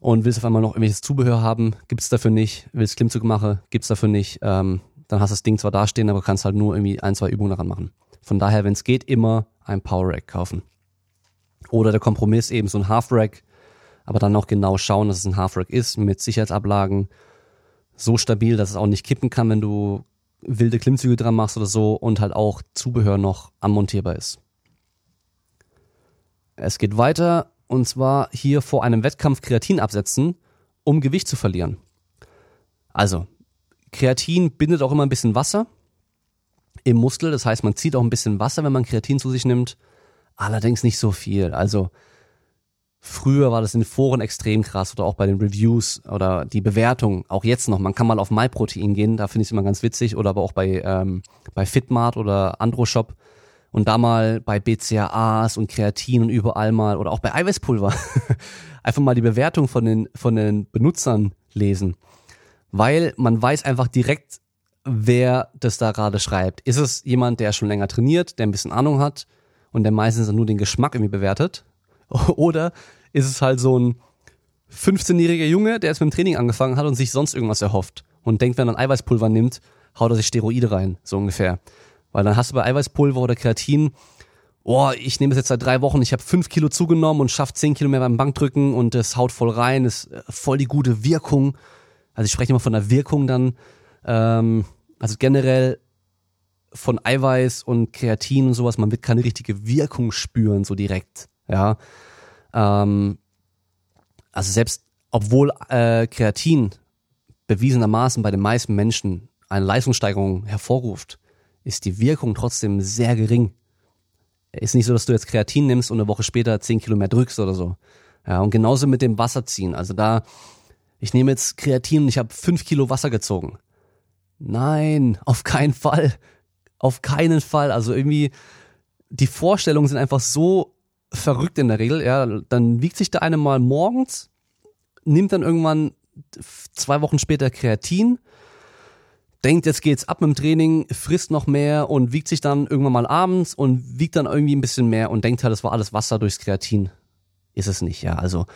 und willst auf einmal noch irgendwelches Zubehör haben, gibt's dafür nicht. Willst Klimmzug machen, gibt's dafür nicht. Ähm, dann hast du das Ding zwar dastehen, aber kannst halt nur irgendwie ein, zwei Übungen daran machen. Von daher, wenn es geht, immer ein Power Rack kaufen. Oder der Kompromiss eben so ein Half Rack, aber dann auch genau schauen, dass es ein Half Rack ist mit Sicherheitsablagen, so stabil, dass es auch nicht kippen kann, wenn du wilde Klimmzüge dran machst oder so und halt auch Zubehör noch anmontierbar ist. Es geht weiter und zwar hier vor einem Wettkampf Kreatin absetzen, um Gewicht zu verlieren. Also, Kreatin bindet auch immer ein bisschen Wasser im Muskel, das heißt, man zieht auch ein bisschen Wasser, wenn man Kreatin zu sich nimmt, allerdings nicht so viel. Also, Früher war das in den Foren extrem krass oder auch bei den Reviews oder die Bewertung, auch jetzt noch. Man kann mal auf MyProtein gehen, da finde ich es immer ganz witzig, oder aber auch bei, ähm, bei Fitmart oder Androshop und da mal bei BCAAs und Kreatin und überall mal oder auch bei Eiweißpulver einfach mal die Bewertung von den, von den Benutzern lesen. Weil man weiß einfach direkt, wer das da gerade schreibt. Ist es jemand, der schon länger trainiert, der ein bisschen Ahnung hat und der meistens nur den Geschmack irgendwie bewertet? Oder ist es halt so ein 15-jähriger Junge, der jetzt mit dem Training angefangen hat und sich sonst irgendwas erhofft und denkt, wenn er ein Eiweißpulver nimmt, haut er sich Steroide rein, so ungefähr. Weil dann hast du bei Eiweißpulver oder Kreatin, oh, ich nehme es jetzt seit drei Wochen, ich habe fünf Kilo zugenommen und schaffe zehn Kilo mehr beim Bankdrücken und es haut voll rein, ist äh, voll die gute Wirkung. Also ich spreche immer von der Wirkung dann. Ähm, also generell von Eiweiß und Kreatin und sowas, man wird keine richtige Wirkung spüren, so direkt. Ja. Ähm, also selbst obwohl äh, Kreatin bewiesenermaßen bei den meisten Menschen eine Leistungssteigerung hervorruft, ist die Wirkung trotzdem sehr gering. Ist nicht so, dass du jetzt Kreatin nimmst und eine Woche später zehn Kilo mehr drückst oder so. Ja, und genauso mit dem Wasserziehen. Also da, ich nehme jetzt Kreatin und ich habe fünf Kilo Wasser gezogen. Nein, auf keinen Fall. Auf keinen Fall. Also irgendwie, die Vorstellungen sind einfach so verrückt in der Regel. Ja, dann wiegt sich der eine mal morgens, nimmt dann irgendwann zwei Wochen später Kreatin, denkt, jetzt geht's ab mit dem Training, frisst noch mehr und wiegt sich dann irgendwann mal abends und wiegt dann irgendwie ein bisschen mehr und denkt halt, das war alles Wasser durchs Kreatin. Ist es nicht, ja. Also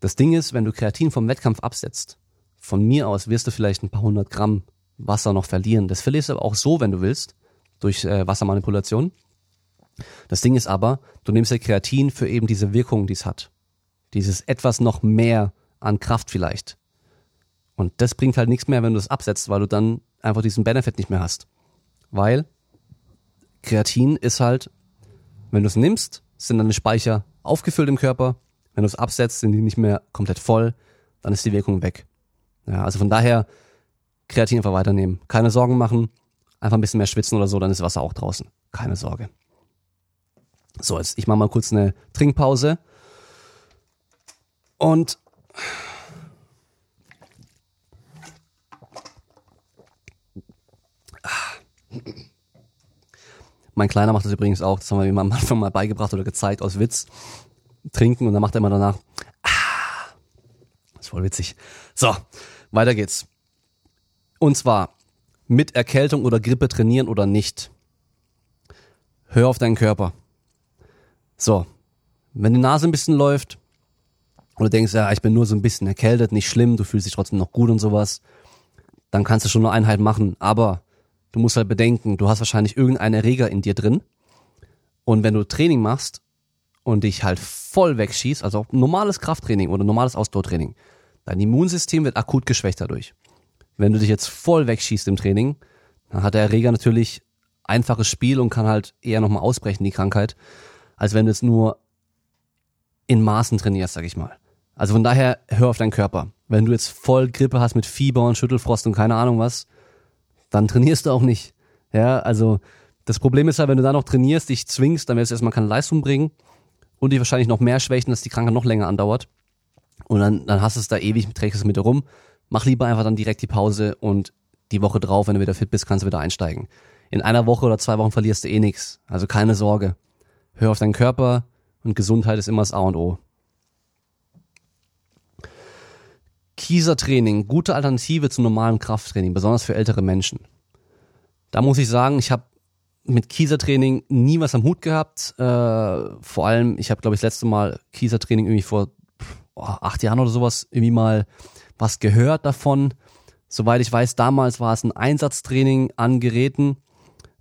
das Ding ist, wenn du Kreatin vom Wettkampf absetzt, von mir aus wirst du vielleicht ein paar hundert Gramm Wasser noch verlieren. Das verlierst du aber auch so, wenn du willst, durch äh, Wassermanipulation. Das Ding ist aber, du nimmst ja Kreatin für eben diese Wirkung, die es hat. Dieses etwas noch mehr an Kraft vielleicht. Und das bringt halt nichts mehr, wenn du es absetzt, weil du dann einfach diesen Benefit nicht mehr hast. Weil Kreatin ist halt, wenn du es nimmst, sind deine Speicher aufgefüllt im Körper. Wenn du es absetzt, sind die nicht mehr komplett voll, dann ist die Wirkung weg. Ja, also von daher Kreatin einfach weiternehmen. Keine Sorgen machen, einfach ein bisschen mehr schwitzen oder so, dann ist Wasser auch draußen. Keine Sorge. So, jetzt ich mache mal kurz eine Trinkpause. Und Mein Kleiner macht das übrigens auch, das haben wir ihm am Anfang mal beigebracht oder gezeigt aus Witz. Trinken und dann macht er immer danach. Ah, ist voll witzig. So, weiter geht's. Und zwar mit Erkältung oder Grippe trainieren oder nicht. Hör auf deinen Körper. So, wenn die Nase ein bisschen läuft du denkst, ja, ich bin nur so ein bisschen erkältet, nicht schlimm, du fühlst dich trotzdem noch gut und sowas, dann kannst du schon eine Einheit machen. Aber du musst halt bedenken, du hast wahrscheinlich irgendeinen Erreger in dir drin. Und wenn du Training machst und dich halt voll wegschießt, also normales Krafttraining oder normales Ausdauertraining, dein Immunsystem wird akut geschwächt dadurch. Wenn du dich jetzt voll wegschießt im Training, dann hat der Erreger natürlich einfaches Spiel und kann halt eher nochmal ausbrechen, die Krankheit, als wenn du es nur in Maßen trainierst, sag ich mal. Also von daher, hör auf deinen Körper. Wenn du jetzt voll Grippe hast mit Fieber und Schüttelfrost und keine Ahnung was, dann trainierst du auch nicht. Ja, also das Problem ist ja, wenn du da noch trainierst, dich zwingst, dann wirst du erstmal keine Leistung bringen und dich wahrscheinlich noch mehr schwächen, dass die Krankheit noch länger andauert. Und dann, dann hast du es da ewig, trägst es mit dir rum. Mach lieber einfach dann direkt die Pause und die Woche drauf, wenn du wieder fit bist, kannst du wieder einsteigen. In einer Woche oder zwei Wochen verlierst du eh nichts. Also keine Sorge. Hör auf deinen Körper und Gesundheit ist immer das A und O. Kiesertraining, gute Alternative zu normalem Krafttraining, besonders für ältere Menschen. Da muss ich sagen, ich habe mit Kiesertraining nie was am Hut gehabt. Äh, vor allem, ich habe, glaube ich, das letzte Mal Kiesertraining irgendwie vor oh, acht Jahren oder sowas irgendwie mal was gehört davon. Soweit ich weiß, damals war es ein Einsatztraining an Geräten.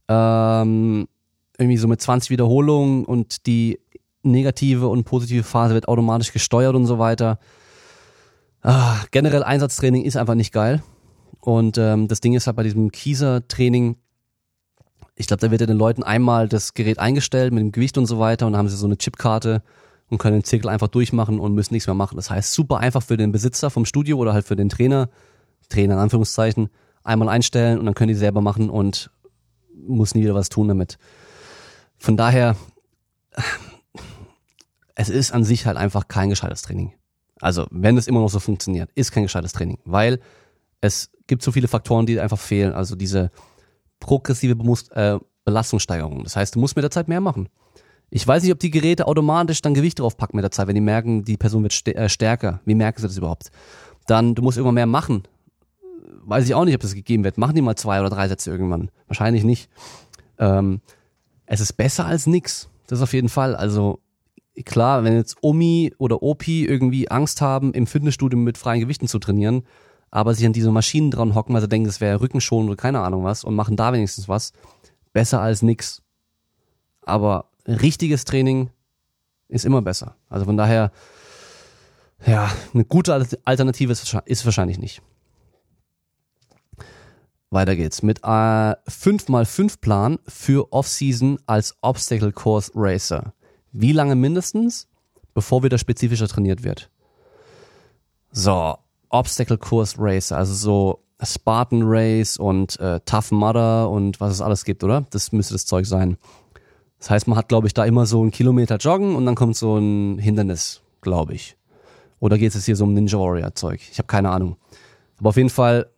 Ähm, irgendwie so mit 20 Wiederholungen und die negative und positive Phase wird automatisch gesteuert und so weiter. Ah, generell Einsatztraining ist einfach nicht geil. Und ähm, das Ding ist halt bei diesem Kieser-Training, ich glaube, da wird ja den Leuten einmal das Gerät eingestellt mit dem Gewicht und so weiter und dann haben sie so eine Chipkarte und können den Zirkel einfach durchmachen und müssen nichts mehr machen. Das heißt, super einfach für den Besitzer vom Studio oder halt für den Trainer, Trainer in Anführungszeichen, einmal einstellen und dann können die selber machen und muss nie wieder was tun damit. Von daher, es ist an sich halt einfach kein gescheites Training. Also, wenn es immer noch so funktioniert, ist kein gescheites Training, weil es gibt so viele Faktoren, die einfach fehlen. Also diese progressive äh, Belastungssteigerung. Das heißt, du musst mit der Zeit mehr machen. Ich weiß nicht, ob die Geräte automatisch dann Gewicht draufpacken mit der Zeit, wenn die merken, die Person wird äh, stärker. Wie merken sie das überhaupt? Dann, du musst irgendwann mehr machen. Weiß ich auch nicht, ob das gegeben wird. Machen die mal zwei oder drei Sätze irgendwann. Wahrscheinlich nicht. Ähm, es ist besser als nix. Das auf jeden Fall. Also klar, wenn jetzt Omi oder Opi irgendwie Angst haben, im Fitnessstudio mit freien Gewichten zu trainieren, aber sich an diese Maschinen dran hocken, weil sie denken, das wäre Rückenschon oder keine Ahnung was und machen da wenigstens was, besser als nix. Aber richtiges Training ist immer besser. Also von daher, ja, eine gute Alternative ist, ist wahrscheinlich nicht. Weiter geht's mit äh, 5x5 Plan für Off-Season als Obstacle Course Racer. Wie lange mindestens, bevor wieder spezifischer trainiert wird? So, Obstacle Course Racer, also so Spartan Race und äh, Tough Mudder und was es alles gibt, oder? Das müsste das Zeug sein. Das heißt, man hat, glaube ich, da immer so einen Kilometer joggen und dann kommt so ein Hindernis, glaube ich. Oder geht es hier so um Ninja Warrior Zeug? Ich habe keine Ahnung. Aber auf jeden Fall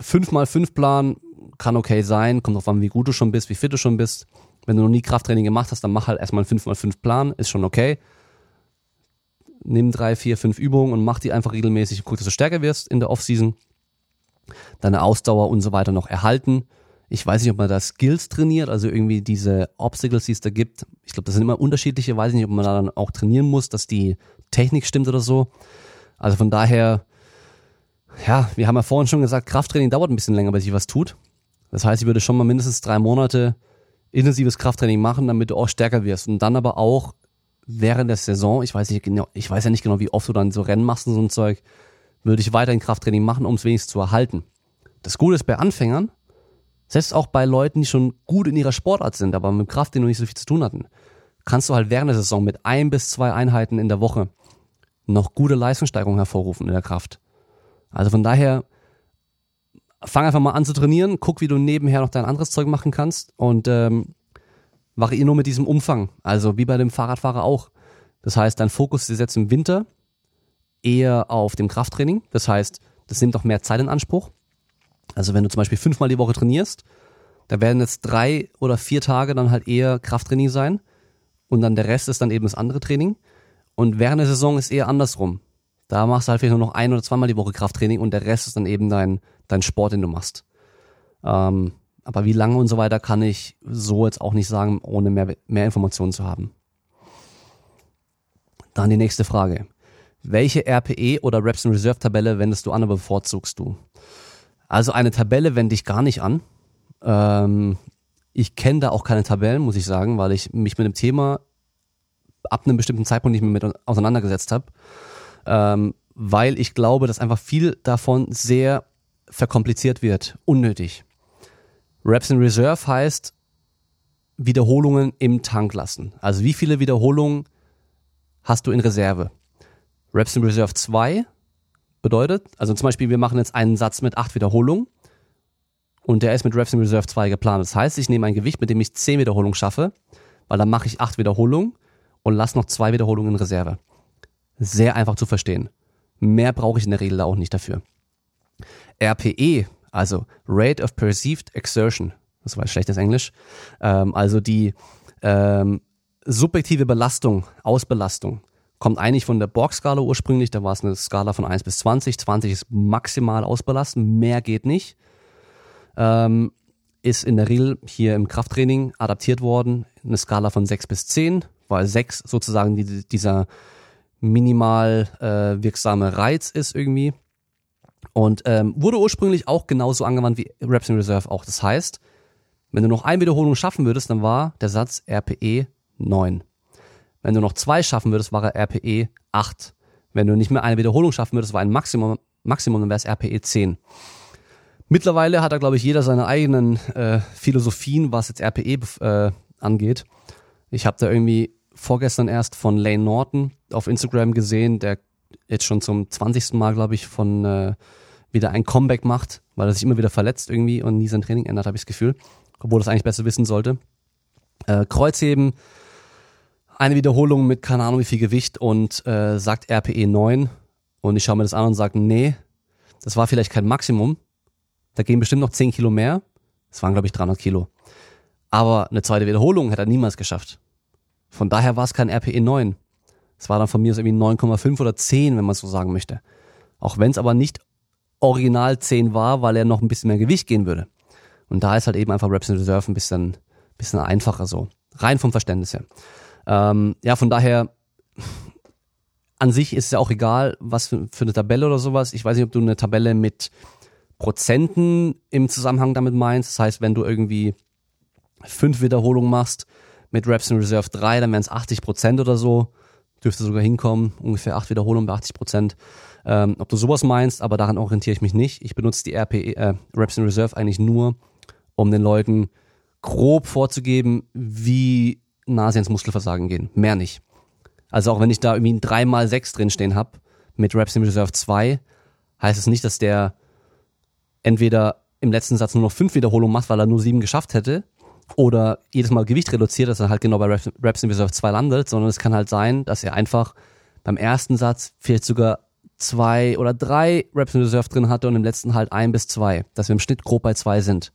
5x5 Plan kann okay sein, kommt drauf an, wie gut du schon bist, wie fit du schon bist. Wenn du noch nie Krafttraining gemacht hast, dann mach halt erstmal einen 5x5 Plan, ist schon okay. Nimm drei, vier, fünf Übungen und mach die einfach regelmäßig und guck, dass du stärker wirst in der Offseason. Deine Ausdauer und so weiter noch erhalten. Ich weiß nicht, ob man da Skills trainiert, also irgendwie diese Obstacles, die es da gibt. Ich glaube, das sind immer unterschiedliche. Weiß nicht, ob man da dann auch trainieren muss, dass die Technik stimmt oder so. Also von daher, ja, wir haben ja vorhin schon gesagt, Krafttraining dauert ein bisschen länger, bis sich was tut. Das heißt, ich würde schon mal mindestens drei Monate intensives Krafttraining machen, damit du auch stärker wirst. Und dann aber auch während der Saison, ich weiß nicht genau, ich weiß ja nicht genau, wie oft du dann so Rennen machst und so ein Zeug, würde ich weiterhin Krafttraining machen, um es wenigstens zu erhalten. Das Gute ist bei Anfängern, selbst auch bei Leuten, die schon gut in ihrer Sportart sind, aber mit Kraft, die noch nicht so viel zu tun hatten, kannst du halt während der Saison mit ein bis zwei Einheiten in der Woche noch gute Leistungssteigerung hervorrufen in der Kraft. Also von daher, fang einfach mal an zu trainieren, guck, wie du nebenher noch dein anderes Zeug machen kannst und ähm, variier nur mit diesem Umfang. Also wie bei dem Fahrradfahrer auch. Das heißt, dein Fokus ist jetzt im Winter eher auf dem Krafttraining. Das heißt, das nimmt auch mehr Zeit in Anspruch. Also wenn du zum Beispiel fünfmal die Woche trainierst, da werden jetzt drei oder vier Tage dann halt eher Krafttraining sein und dann der Rest ist dann eben das andere Training. Und während der Saison ist eher andersrum. Da machst du halt vielleicht nur noch ein oder zweimal die Woche Krafttraining und der Rest ist dann eben dein, dein Sport, den du machst. Ähm, aber wie lange und so weiter kann ich so jetzt auch nicht sagen, ohne mehr, mehr Informationen zu haben. Dann die nächste Frage. Welche RPE oder Reps in Reserve Tabelle wendest du an oder bevorzugst du? Also eine Tabelle wende ich gar nicht an. Ähm, ich kenne da auch keine Tabellen, muss ich sagen, weil ich mich mit dem Thema ab einem bestimmten Zeitpunkt nicht mehr mit auseinandergesetzt habe ähm, weil ich glaube, dass einfach viel davon sehr verkompliziert wird, unnötig. Reps in Reserve heißt Wiederholungen im Tank lassen. Also wie viele Wiederholungen hast du in Reserve? Reps in Reserve 2 bedeutet, also zum Beispiel, wir machen jetzt einen Satz mit acht Wiederholungen und der ist mit Reps in Reserve 2 geplant. Das heißt, ich nehme ein Gewicht, mit dem ich zehn Wiederholungen schaffe, weil dann mache ich acht Wiederholungen und lasse noch zwei Wiederholungen in Reserve. Sehr einfach zu verstehen. Mehr brauche ich in der Regel auch nicht dafür. RPE, also Rate of Perceived Exertion, das war schlechtes Englisch, ähm, also die ähm, subjektive Belastung, Ausbelastung, kommt eigentlich von der Borg-Skala ursprünglich, da war es eine Skala von 1 bis 20, 20 ist maximal ausbelasten, mehr geht nicht. Ähm, ist in der Regel hier im Krafttraining adaptiert worden, eine Skala von 6 bis 10, weil 6 sozusagen die, dieser minimal äh, wirksame Reiz ist irgendwie. Und ähm, wurde ursprünglich auch genauso angewandt wie Reps in Reserve auch. Das heißt, wenn du noch eine Wiederholung schaffen würdest, dann war der Satz RPE 9. Wenn du noch zwei schaffen würdest, war er RPE 8. Wenn du nicht mehr eine Wiederholung schaffen würdest, war ein Maximum, Maximum dann wäre es RPE 10. Mittlerweile hat da, glaube ich, jeder seine eigenen äh, Philosophien, was jetzt RPE äh, angeht. Ich habe da irgendwie vorgestern erst von Lane Norton auf Instagram gesehen, der jetzt schon zum 20. Mal, glaube ich, von äh, wieder ein Comeback macht, weil er sich immer wieder verletzt irgendwie und nie sein Training ändert, habe ich das Gefühl. Obwohl das eigentlich besser wissen sollte. Äh, Kreuzheben, eine Wiederholung mit keine Ahnung wie viel Gewicht und äh, sagt RPE 9. Und ich schaue mir das an und sage, nee, das war vielleicht kein Maximum. Da gehen bestimmt noch 10 Kilo mehr. Das waren, glaube ich, 300 Kilo. Aber eine zweite Wiederholung hätte er niemals geschafft. Von daher war es kein RPE 9. Es war dann von mir so irgendwie 9,5 oder 10, wenn man so sagen möchte. Auch wenn es aber nicht original 10 war, weil er noch ein bisschen mehr Gewicht gehen würde. Und da ist halt eben einfach Reps in Reserve ein bisschen, bisschen einfacher so. Rein vom Verständnis her. Ähm, ja, von daher, an sich ist es ja auch egal, was für, für eine Tabelle oder sowas. Ich weiß nicht, ob du eine Tabelle mit Prozenten im Zusammenhang damit meinst. Das heißt, wenn du irgendwie fünf Wiederholungen machst, mit Reps in Reserve 3, dann wären es 80 Prozent oder so. Dürfte sogar hinkommen, ungefähr acht Wiederholungen bei 80 Prozent. Ähm, ob du sowas meinst, aber daran orientiere ich mich nicht. Ich benutze die RPE, äh, Reps in Reserve eigentlich nur, um den Leuten grob vorzugeben, wie nah sie ins Muskelversagen gehen. Mehr nicht. Also auch wenn ich da irgendwie ein 3x6 drinstehen habe mit Reps in Reserve 2, heißt es nicht, dass der entweder im letzten Satz nur noch fünf Wiederholungen macht, weil er nur sieben geschafft hätte, oder jedes Mal Gewicht reduziert, dass er halt genau bei Reps in Reserve 2 landet, sondern es kann halt sein, dass er einfach beim ersten Satz vielleicht sogar zwei oder drei Reps in Reserve drin hatte und im letzten halt ein bis zwei, dass wir im Schnitt grob bei zwei sind.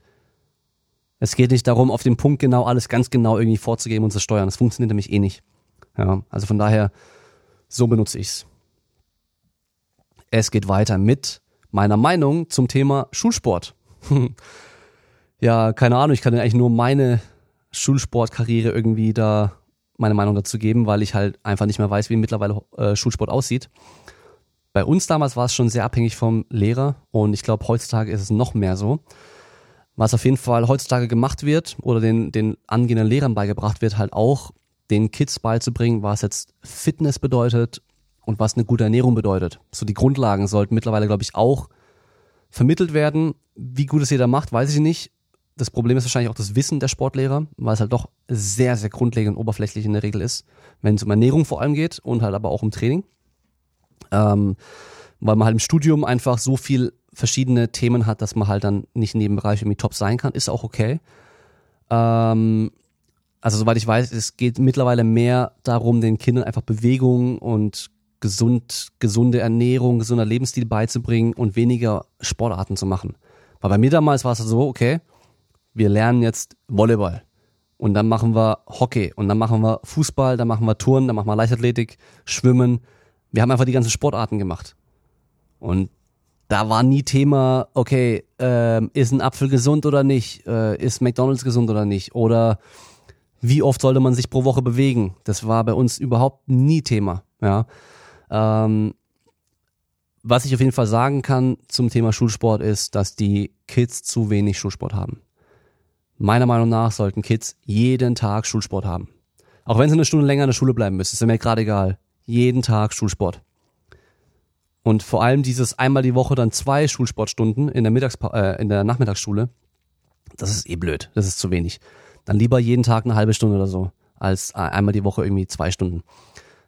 Es geht nicht darum, auf den Punkt genau alles ganz genau irgendwie vorzugeben und zu steuern. Das funktioniert nämlich eh nicht. Ja, also von daher, so benutze ich's. Es geht weiter mit meiner Meinung zum Thema Schulsport. ja, keine Ahnung, ich kann eigentlich nur meine Schulsportkarriere irgendwie da meine Meinung dazu geben, weil ich halt einfach nicht mehr weiß, wie mittlerweile äh, Schulsport aussieht. Bei uns damals war es schon sehr abhängig vom Lehrer und ich glaube, heutzutage ist es noch mehr so. Was auf jeden Fall heutzutage gemacht wird oder den, den angehenden Lehrern beigebracht wird, halt auch den Kids beizubringen, was jetzt Fitness bedeutet und was eine gute Ernährung bedeutet. So die Grundlagen sollten mittlerweile, glaube ich, auch vermittelt werden. Wie gut es jeder macht, weiß ich nicht. Das Problem ist wahrscheinlich auch das Wissen der Sportlehrer, weil es halt doch sehr, sehr grundlegend und oberflächlich in der Regel ist, wenn es um Ernährung vor allem geht und halt aber auch um Training. Ähm, weil man halt im Studium einfach so viel verschiedene Themen hat, dass man halt dann nicht in jedem Bereich irgendwie top sein kann, ist auch okay. Ähm, also soweit ich weiß, es geht mittlerweile mehr darum, den Kindern einfach Bewegung und gesund, gesunde Ernährung, gesunder Lebensstil beizubringen und weniger Sportarten zu machen. Weil bei mir damals war es so, okay, wir lernen jetzt Volleyball und dann machen wir Hockey und dann machen wir Fußball, dann machen wir Touren, dann machen wir Leichtathletik, Schwimmen. Wir haben einfach die ganzen Sportarten gemacht. Und da war nie Thema, okay, äh, ist ein Apfel gesund oder nicht? Äh, ist McDonald's gesund oder nicht? Oder wie oft sollte man sich pro Woche bewegen? Das war bei uns überhaupt nie Thema. Ja. Ähm, was ich auf jeden Fall sagen kann zum Thema Schulsport ist, dass die Kids zu wenig Schulsport haben. Meiner Meinung nach sollten Kids jeden Tag Schulsport haben. Auch wenn sie eine Stunde länger in der Schule bleiben müssen, ist mir gerade egal. Jeden Tag Schulsport. Und vor allem dieses einmal die Woche dann zwei Schulsportstunden in der Mittagspa äh, in der Nachmittagsschule, das ist eh blöd. Das ist zu wenig. Dann lieber jeden Tag eine halbe Stunde oder so, als einmal die Woche irgendwie zwei Stunden.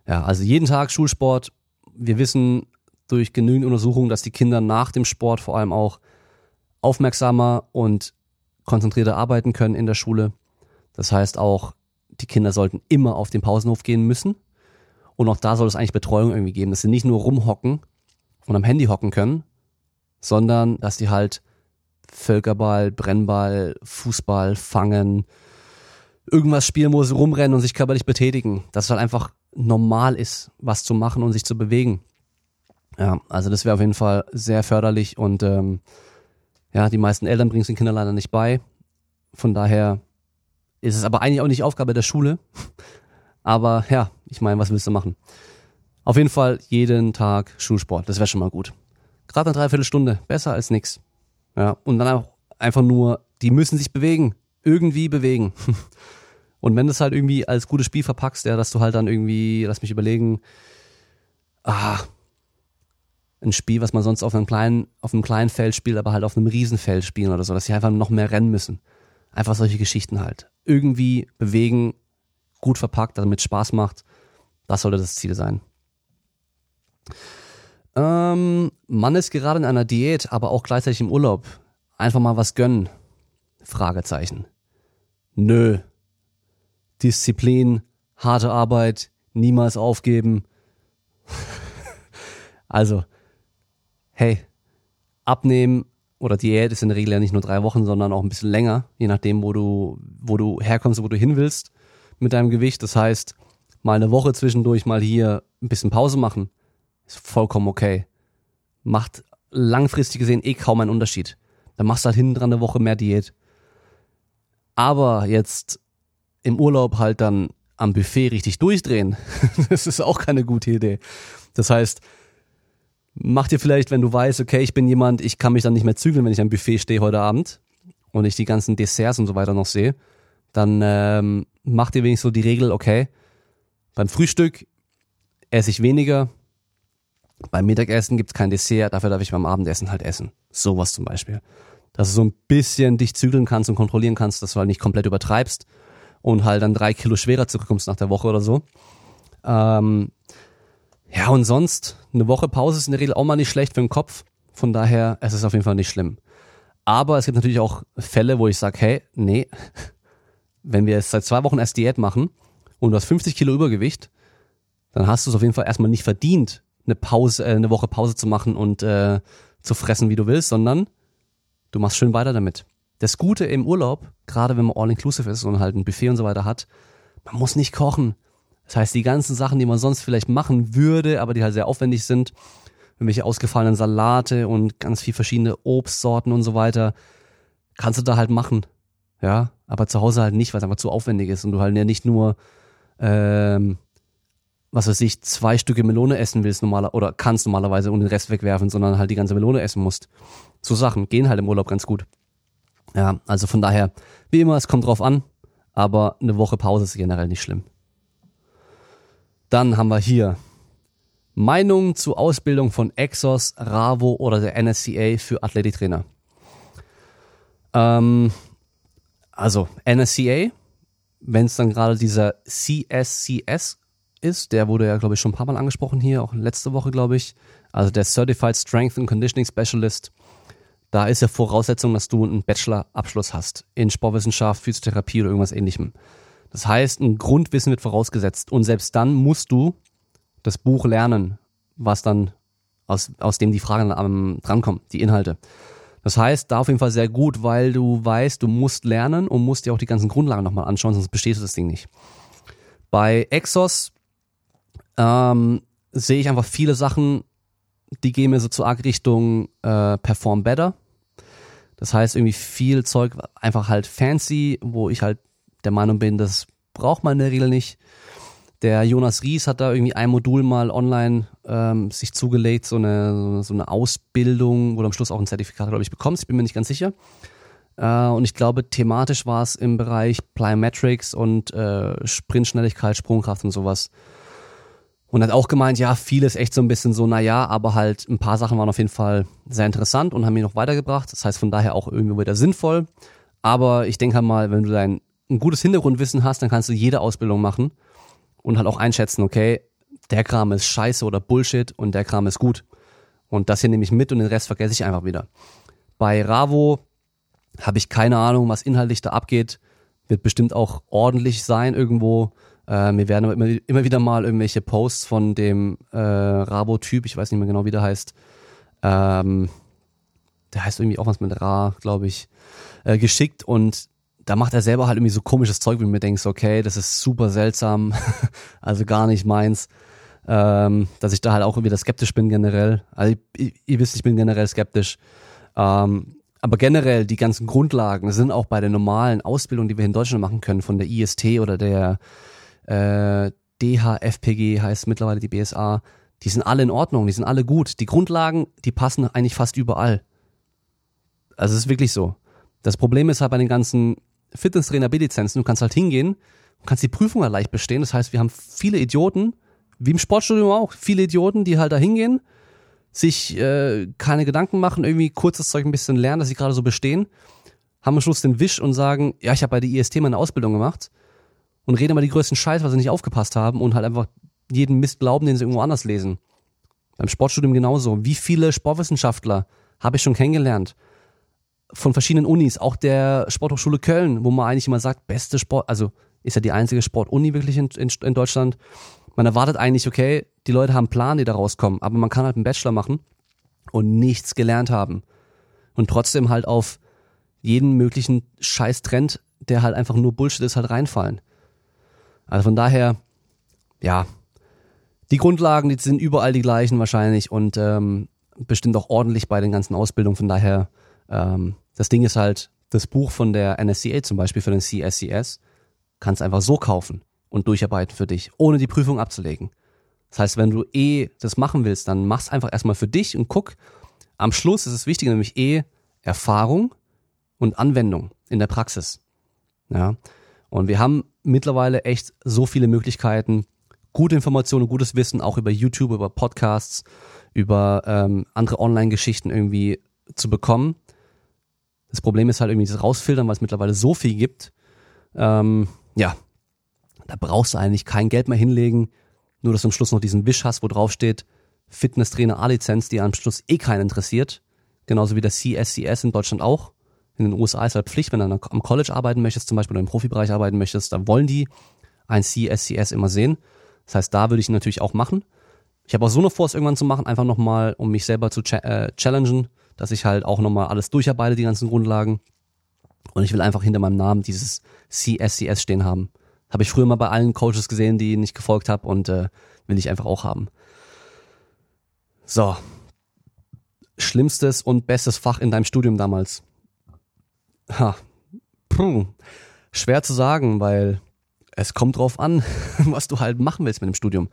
Ja, also jeden Tag Schulsport. Wir wissen durch genügend Untersuchungen, dass die Kinder nach dem Sport vor allem auch aufmerksamer und konzentrierter arbeiten können in der Schule. Das heißt auch, die Kinder sollten immer auf den Pausenhof gehen müssen. Und auch da soll es eigentlich Betreuung irgendwie geben, dass sie nicht nur rumhocken und am Handy hocken können, sondern dass die halt Völkerball, Brennball, Fußball fangen, irgendwas spielen, wo sie rumrennen und sich körperlich betätigen. Dass es halt einfach normal ist, was zu machen und sich zu bewegen. Ja, also das wäre auf jeden Fall sehr förderlich und ähm, ja, die meisten Eltern bringen es den Kindern leider nicht bei. Von daher ist es aber eigentlich auch nicht Aufgabe der Schule. Aber ja, ich meine, was willst du machen? Auf jeden Fall jeden Tag Schulsport, das wäre schon mal gut. Gerade eine Dreiviertelstunde, besser als nix. Ja, und dann auch einfach nur, die müssen sich bewegen, irgendwie bewegen. Und wenn du es halt irgendwie als gutes Spiel verpackst, ja, dass du halt dann irgendwie, lass mich überlegen, ah, ein Spiel, was man sonst auf einem kleinen, auf einem kleinen Feld spielt, aber halt auf einem Riesenfeld spielen oder so, dass sie einfach noch mehr rennen müssen. Einfach solche Geschichten halt. Irgendwie bewegen, gut verpackt, damit es Spaß macht. Das sollte das Ziel sein. Ähm, man ist gerade in einer Diät, aber auch gleichzeitig im Urlaub. Einfach mal was gönnen. Fragezeichen. Nö, Disziplin, harte Arbeit, niemals aufgeben. also, hey, abnehmen oder Diät ist in der Regel ja nicht nur drei Wochen, sondern auch ein bisschen länger, je nachdem, wo du, wo du herkommst, wo du hin willst mit deinem Gewicht. Das heißt, mal eine Woche zwischendurch mal hier ein bisschen Pause machen, ist vollkommen okay. Macht langfristig gesehen eh kaum einen Unterschied. Dann machst du halt hinten dran eine Woche mehr Diät. Aber jetzt im Urlaub halt dann am Buffet richtig durchdrehen. das ist auch keine gute Idee. Das heißt, mach dir vielleicht, wenn du weißt, okay, ich bin jemand, ich kann mich dann nicht mehr zügeln, wenn ich am Buffet stehe heute Abend und ich die ganzen Desserts und so weiter noch sehe, dann ähm, mach dir wenigstens so die Regel, okay, beim Frühstück esse ich weniger Beim Mittagessen gibt's kein Dessert, dafür darf ich beim Abendessen halt essen. Sowas zum Beispiel. Dass du so ein bisschen dich zügeln kannst und kontrollieren kannst, dass du halt nicht komplett übertreibst und halt dann drei Kilo schwerer zurückkommst nach der Woche oder so. Ähm, ja, und sonst, eine Woche Pause ist in der Regel auch mal nicht schlecht für den Kopf. Von daher, es ist auf jeden Fall nicht schlimm. Aber es gibt natürlich auch Fälle, wo ich sage, hey, nee, wenn wir jetzt seit zwei Wochen erst Diät machen und du hast 50 Kilo Übergewicht, dann hast du es auf jeden Fall erstmal nicht verdient, eine Pause, äh, eine Woche Pause zu machen und äh, zu fressen, wie du willst, sondern du machst schön weiter damit. Das Gute im Urlaub, gerade wenn man all-inclusive ist und halt ein Buffet und so weiter hat, man muss nicht kochen. Das heißt, die ganzen Sachen, die man sonst vielleicht machen würde, aber die halt sehr aufwendig sind, irgendwelche ausgefallenen Salate und ganz viel verschiedene Obstsorten und so weiter, kannst du da halt machen. Ja, aber zu Hause halt nicht, weil es einfach zu aufwendig ist und du halt ja nicht nur, ähm, was weiß ich, zwei Stücke Melone essen willst normaler oder kannst normalerweise und den Rest wegwerfen, sondern halt die ganze Melone essen musst. So Sachen gehen halt im Urlaub ganz gut. Ja, also von daher, wie immer, es kommt drauf an, aber eine Woche Pause ist generell nicht schlimm. Dann haben wir hier Meinung zur Ausbildung von Exos, Ravo oder der NSCA für Athletiktrainer. Ähm, also NSCA, wenn es dann gerade dieser CSCS ist, der wurde ja, glaube ich, schon ein paar Mal angesprochen hier, auch letzte Woche, glaube ich. Also der Certified Strength and Conditioning Specialist. Da ist ja Voraussetzung, dass du einen Bachelor-Abschluss hast in Sportwissenschaft, Physiotherapie oder irgendwas ähnlichem. Das heißt, ein Grundwissen wird vorausgesetzt und selbst dann musst du das Buch lernen, was dann aus, aus dem die Fragen am, drankommen, die Inhalte. Das heißt, da auf jeden Fall sehr gut, weil du weißt, du musst lernen und musst dir auch die ganzen Grundlagen nochmal anschauen, sonst bestehst du das Ding nicht. Bei Exos ähm, sehe ich einfach viele Sachen, die gehen mir so zu arg Richtung äh, Perform Better. Das heißt, irgendwie viel Zeug, einfach halt fancy, wo ich halt der Meinung bin, das braucht man in der Regel nicht. Der Jonas Ries hat da irgendwie ein Modul mal online ähm, sich zugelegt, so eine, so eine Ausbildung, wo du am Schluss auch ein Zertifikat, glaube ich, bekommst. Ich bin mir nicht ganz sicher. Äh, und ich glaube, thematisch war es im Bereich Plyometrics und äh, Sprintschnelligkeit, Sprungkraft und sowas. Und hat auch gemeint, ja, vieles echt so ein bisschen so, naja, aber halt ein paar Sachen waren auf jeden Fall sehr interessant und haben mich noch weitergebracht. Das heißt von daher auch irgendwie wieder sinnvoll. Aber ich denke halt mal, wenn du dein ein gutes Hintergrundwissen hast, dann kannst du jede Ausbildung machen und halt auch einschätzen, okay, der Kram ist scheiße oder Bullshit und der Kram ist gut. Und das hier nehme ich mit und den Rest vergesse ich einfach wieder. Bei Ravo habe ich keine Ahnung, was inhaltlich da abgeht. Wird bestimmt auch ordentlich sein irgendwo. Äh, mir werden immer, immer, wieder mal irgendwelche Posts von dem äh, Rabo-Typ, ich weiß nicht mehr genau, wie der heißt. Ähm, der heißt irgendwie auch was mit Ra, glaube ich, äh, geschickt und da macht er selber halt irgendwie so komisches Zeug, wie du mir denkst, okay, das ist super seltsam, also gar nicht meins. Ähm, dass ich da halt auch wieder skeptisch bin generell. Also ihr, ihr wisst, ich bin generell skeptisch. Ähm, aber generell die ganzen Grundlagen sind auch bei der normalen Ausbildung, die wir in Deutschland machen können, von der IST oder der äh, DHFPG heißt mittlerweile die BSA, die sind alle in Ordnung, die sind alle gut. Die Grundlagen, die passen eigentlich fast überall. Also es ist wirklich so. Das Problem ist halt bei den ganzen Fitnesstrainer B-Lizenzen, du kannst halt hingehen und kannst die Prüfung halt leicht bestehen. Das heißt, wir haben viele Idioten, wie im Sportstudium auch, viele Idioten, die halt da hingehen, sich äh, keine Gedanken machen, irgendwie kurzes Zeug ein bisschen lernen, dass sie gerade so bestehen, haben am Schluss den Wisch und sagen, ja, ich habe bei der IST meine Ausbildung gemacht und reden mal die größten Scheiß, weil sie nicht aufgepasst haben und halt einfach jeden Mist glauben, den sie irgendwo anders lesen. Beim Sportstudium genauso. Wie viele Sportwissenschaftler habe ich schon kennengelernt, von verschiedenen Unis, auch der Sporthochschule Köln, wo man eigentlich immer sagt, beste Sport, also ist ja die einzige Sportuni wirklich in, in, in Deutschland. Man erwartet eigentlich, okay, die Leute haben Plan, die da rauskommen, aber man kann halt einen Bachelor machen und nichts gelernt haben. Und trotzdem halt auf jeden möglichen Scheiß-Trend, der halt einfach nur Bullshit ist, halt reinfallen. Also von daher, ja, die Grundlagen, die sind überall die gleichen wahrscheinlich und ähm, bestimmt auch ordentlich bei den ganzen Ausbildungen. Von daher ähm, das Ding ist halt, das Buch von der NSCA zum Beispiel für den CSCS kannst einfach so kaufen und durcharbeiten für dich, ohne die Prüfung abzulegen. Das heißt, wenn du eh das machen willst, dann mach's einfach erstmal für dich und guck. Am Schluss ist es wichtig, nämlich eh Erfahrung und Anwendung in der Praxis. Ja. Und wir haben mittlerweile echt so viele Möglichkeiten, gute Informationen, gutes Wissen, auch über YouTube, über Podcasts, über ähm, andere Online-Geschichten irgendwie zu bekommen. Das Problem ist halt irgendwie das Rausfiltern, weil es mittlerweile so viel gibt. Ähm, ja, da brauchst du eigentlich kein Geld mehr hinlegen, nur dass du am Schluss noch diesen Wisch hast, wo drauf steht, Fitnesstrainer A-Lizenz, die am Schluss eh keinen interessiert. Genauso wie der CSCS in Deutschland auch. In den USA ist halt Pflicht, wenn du am College arbeiten möchtest, zum Beispiel oder im Profibereich arbeiten möchtest, dann wollen die ein CSCS immer sehen. Das heißt, da würde ich ihn natürlich auch machen. Ich habe auch so vor, es irgendwann zu machen, einfach nochmal, um mich selber zu ch äh, challengen, dass ich halt auch nochmal alles durcharbeite, die ganzen Grundlagen. Und ich will einfach hinter meinem Namen dieses CSCS stehen haben. Habe ich früher mal bei allen Coaches gesehen, die nicht gefolgt habe und äh, will ich einfach auch haben. So. Schlimmstes und bestes Fach in deinem Studium damals? Ha. Puh. Schwer zu sagen, weil es kommt drauf an, was du halt machen willst mit dem Studium.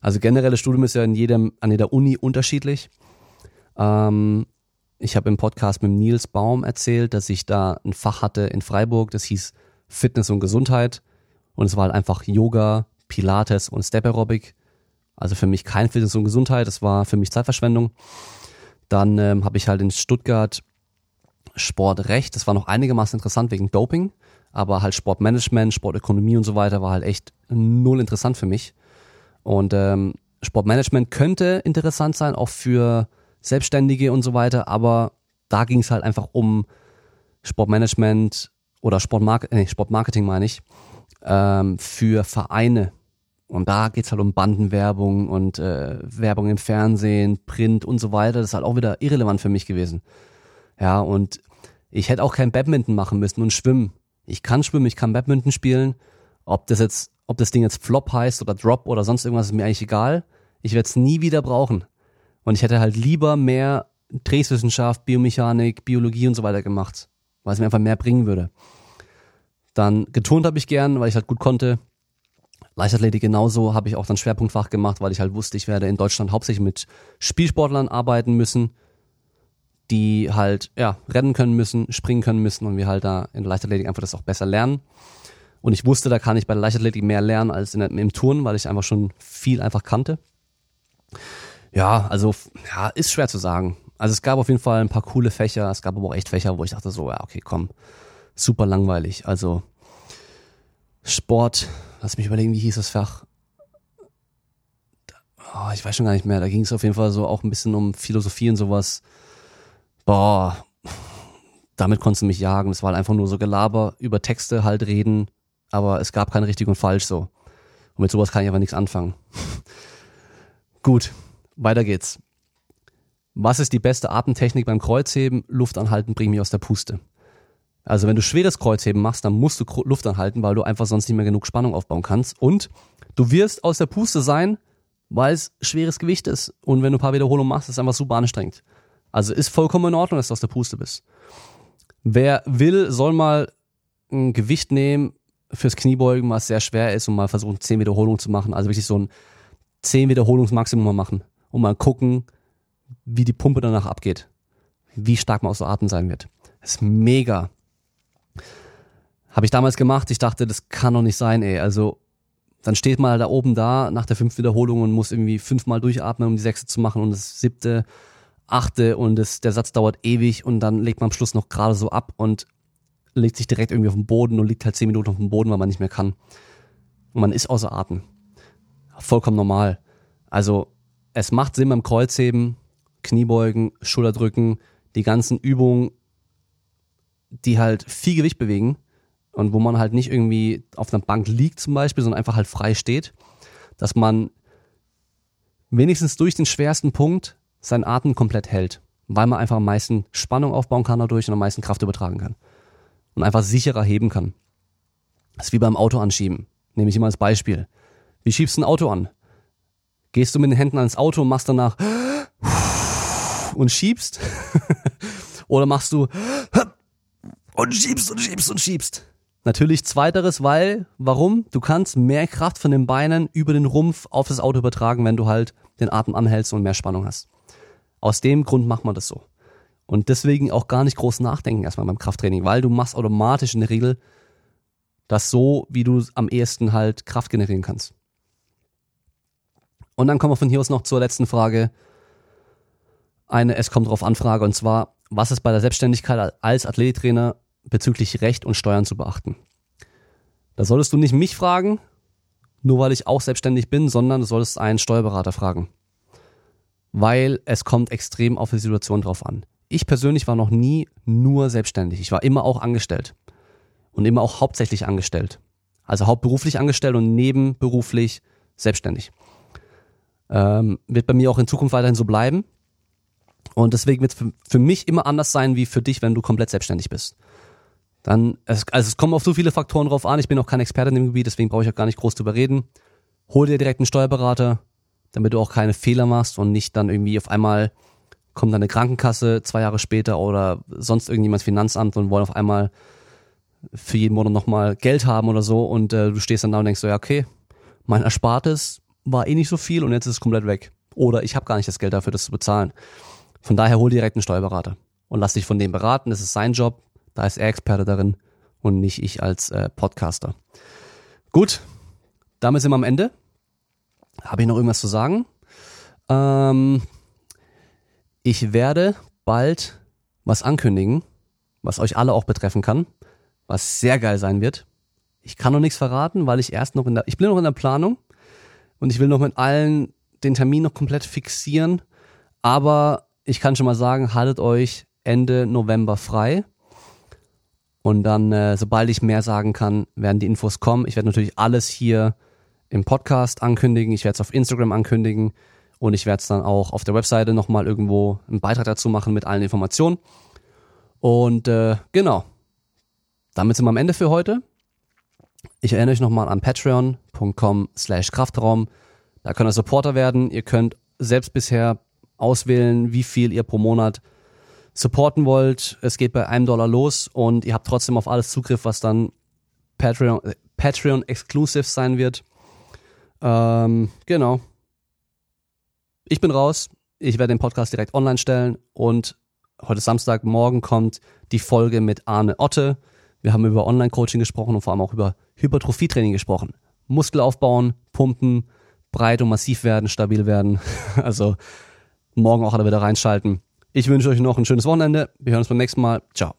Also generelles Studium ist ja in jedem, an jeder Uni unterschiedlich. Ähm, ich habe im Podcast mit Nils Baum erzählt, dass ich da ein Fach hatte in Freiburg, das hieß Fitness und Gesundheit. Und es war halt einfach Yoga, Pilates und Step Aerobic. Also für mich kein Fitness und Gesundheit, das war für mich Zeitverschwendung. Dann ähm, habe ich halt in Stuttgart Sportrecht, das war noch einigermaßen interessant wegen Doping, aber halt Sportmanagement, Sportökonomie und so weiter war halt echt null interessant für mich. Und ähm, Sportmanagement könnte interessant sein, auch für Selbstständige und so weiter, aber da ging es halt einfach um Sportmanagement oder Sportmark nee, Sportmarketing meine ich, ähm, für Vereine. Und da geht's halt um Bandenwerbung und äh, Werbung im Fernsehen, Print und so weiter. Das ist halt auch wieder irrelevant für mich gewesen. Ja, und ich hätte auch kein Badminton machen müssen und schwimmen. Ich kann schwimmen, ich kann Badminton spielen. Ob das jetzt, ob das Ding jetzt Flop heißt oder Drop oder sonst irgendwas, ist mir eigentlich egal. Ich werde es nie wieder brauchen. Und ich hätte halt lieber mehr Drehswissenschaft, Biomechanik, Biologie und so weiter gemacht, weil es mir einfach mehr bringen würde. Dann geturnt habe ich gern, weil ich halt gut konnte. Leichtathletik genauso habe ich auch dann Schwerpunktfach gemacht, weil ich halt wusste, ich werde in Deutschland hauptsächlich mit Spielsportlern arbeiten müssen, die halt ja rennen können müssen, springen können müssen und wir halt da in der Leichtathletik einfach das auch besser lernen. Und ich wusste, da kann ich bei der Leichtathletik mehr lernen als in, im Turnen, weil ich einfach schon viel einfach kannte. Ja, also ja, ist schwer zu sagen. Also es gab auf jeden Fall ein paar coole Fächer, es gab aber auch echt Fächer, wo ich dachte so, ja, okay, komm, super langweilig. Also Sport, lass mich überlegen, wie hieß das Fach? Oh, ich weiß schon gar nicht mehr. Da ging es auf jeden Fall so auch ein bisschen um Philosophie und sowas. Boah, damit konntest du mich jagen. Es war halt einfach nur so Gelaber, über Texte halt reden, aber es gab kein richtig und falsch so. Und mit sowas kann ich aber nichts anfangen. Gut, weiter geht's. Was ist die beste Atemtechnik beim Kreuzheben? Luft anhalten bringt mich aus der Puste. Also wenn du schweres Kreuzheben machst, dann musst du Luft anhalten, weil du einfach sonst nicht mehr genug Spannung aufbauen kannst. Und du wirst aus der Puste sein, weil es schweres Gewicht ist. Und wenn du ein paar Wiederholungen machst, ist es einfach super anstrengend. Also ist vollkommen in Ordnung, dass du aus der Puste bist. Wer will, soll mal ein Gewicht nehmen fürs Kniebeugen, was sehr schwer ist und mal versuchen, 10 Wiederholungen zu machen. Also wirklich so ein 10 Wiederholungsmaximum machen und mal gucken, wie die Pumpe danach abgeht. Wie stark man aus der Atem sein wird. Das ist mega. Habe ich damals gemacht. Ich dachte, das kann doch nicht sein, ey. Also dann steht man da oben da nach der fünften Wiederholung und muss irgendwie fünfmal durchatmen, um die sechste zu machen und das siebte, achte und das, der Satz dauert ewig und dann legt man am Schluss noch gerade so ab und legt sich direkt irgendwie auf den Boden und liegt halt zehn Minuten auf dem Boden, weil man nicht mehr kann. Und man ist außer Atem. Vollkommen normal. Also es macht Sinn beim Kreuzheben, Kniebeugen, Schulterdrücken, die ganzen Übungen, die halt viel Gewicht bewegen, und wo man halt nicht irgendwie auf einer Bank liegt zum Beispiel, sondern einfach halt frei steht, dass man wenigstens durch den schwersten Punkt seinen Atem komplett hält, weil man einfach am meisten Spannung aufbauen kann dadurch und am meisten Kraft übertragen kann und einfach sicherer heben kann. Das ist wie beim Auto anschieben. Nehme ich immer als Beispiel. Wie schiebst du ein Auto an? Gehst du mit den Händen ans Auto und machst danach und schiebst? Oder machst du und schiebst und schiebst und schiebst? Natürlich zweiteres, weil, warum? Du kannst mehr Kraft von den Beinen über den Rumpf auf das Auto übertragen, wenn du halt den Atem anhältst und mehr Spannung hast. Aus dem Grund macht man das so. Und deswegen auch gar nicht groß nachdenken erstmal beim Krafttraining, weil du machst automatisch in der Regel das so, wie du am ehesten halt Kraft generieren kannst. Und dann kommen wir von hier aus noch zur letzten Frage. eine Es kommt drauf Anfrage und zwar, was ist bei der Selbstständigkeit als Athletiktrainer bezüglich Recht und Steuern zu beachten? Da solltest du nicht mich fragen, nur weil ich auch selbstständig bin, sondern du solltest einen Steuerberater fragen. Weil es kommt extrem auf die Situation drauf an. Ich persönlich war noch nie nur selbstständig. Ich war immer auch angestellt. Und immer auch hauptsächlich angestellt. Also hauptberuflich angestellt und nebenberuflich selbstständig. Ähm, wird bei mir auch in Zukunft weiterhin so bleiben. Und deswegen wird es für, für mich immer anders sein wie für dich, wenn du komplett selbstständig bist. Dann, es, also es kommen auf so viele Faktoren drauf an. Ich bin auch kein Experte in dem Gebiet, deswegen brauche ich auch gar nicht groß drüber reden. Hol dir direkt einen Steuerberater, damit du auch keine Fehler machst und nicht dann irgendwie auf einmal kommt dann eine Krankenkasse zwei Jahre später oder sonst irgendjemand Finanzamt und wollen auf einmal für jeden Monat nochmal Geld haben oder so und äh, du stehst dann da und denkst so, ja, okay, mein Erspartes war eh nicht so viel und jetzt ist es komplett weg. Oder ich habe gar nicht das Geld dafür, das zu bezahlen. Von daher hol direkt einen Steuerberater und lass dich von dem beraten. Das ist sein Job. Da ist er Experte darin und nicht ich als äh, Podcaster. Gut, damit sind wir am Ende. Habe ich noch irgendwas zu sagen? Ähm, ich werde bald was ankündigen, was euch alle auch betreffen kann, was sehr geil sein wird. Ich kann noch nichts verraten, weil ich erst noch in der, ich bin noch in der Planung und ich will noch mit allen den Termin noch komplett fixieren. Aber ich kann schon mal sagen, haltet euch Ende November frei. Und dann, äh, sobald ich mehr sagen kann, werden die Infos kommen. Ich werde natürlich alles hier im Podcast ankündigen. Ich werde es auf Instagram ankündigen. Und ich werde es dann auch auf der Webseite nochmal irgendwo einen Beitrag dazu machen mit allen Informationen. Und äh, genau. Damit sind wir am Ende für heute. Ich erinnere euch nochmal an patreon.com slash Kraftraum. Da könnt ihr Supporter werden. Ihr könnt selbst bisher auswählen, wie viel ihr pro Monat supporten wollt. Es geht bei einem Dollar los und ihr habt trotzdem auf alles Zugriff, was dann Patreon, Patreon exclusive sein wird. Ähm, genau. Ich bin raus. Ich werde den Podcast direkt online stellen und heute Samstag, morgen kommt die Folge mit Arne Otte. Wir haben über Online-Coaching gesprochen und vor allem auch über Hypertrophie-Training gesprochen. Muskel aufbauen, pumpen, breit und massiv werden, stabil werden. Also morgen auch alle wieder reinschalten. Ich wünsche euch noch ein schönes Wochenende. Wir hören uns beim nächsten Mal. Ciao.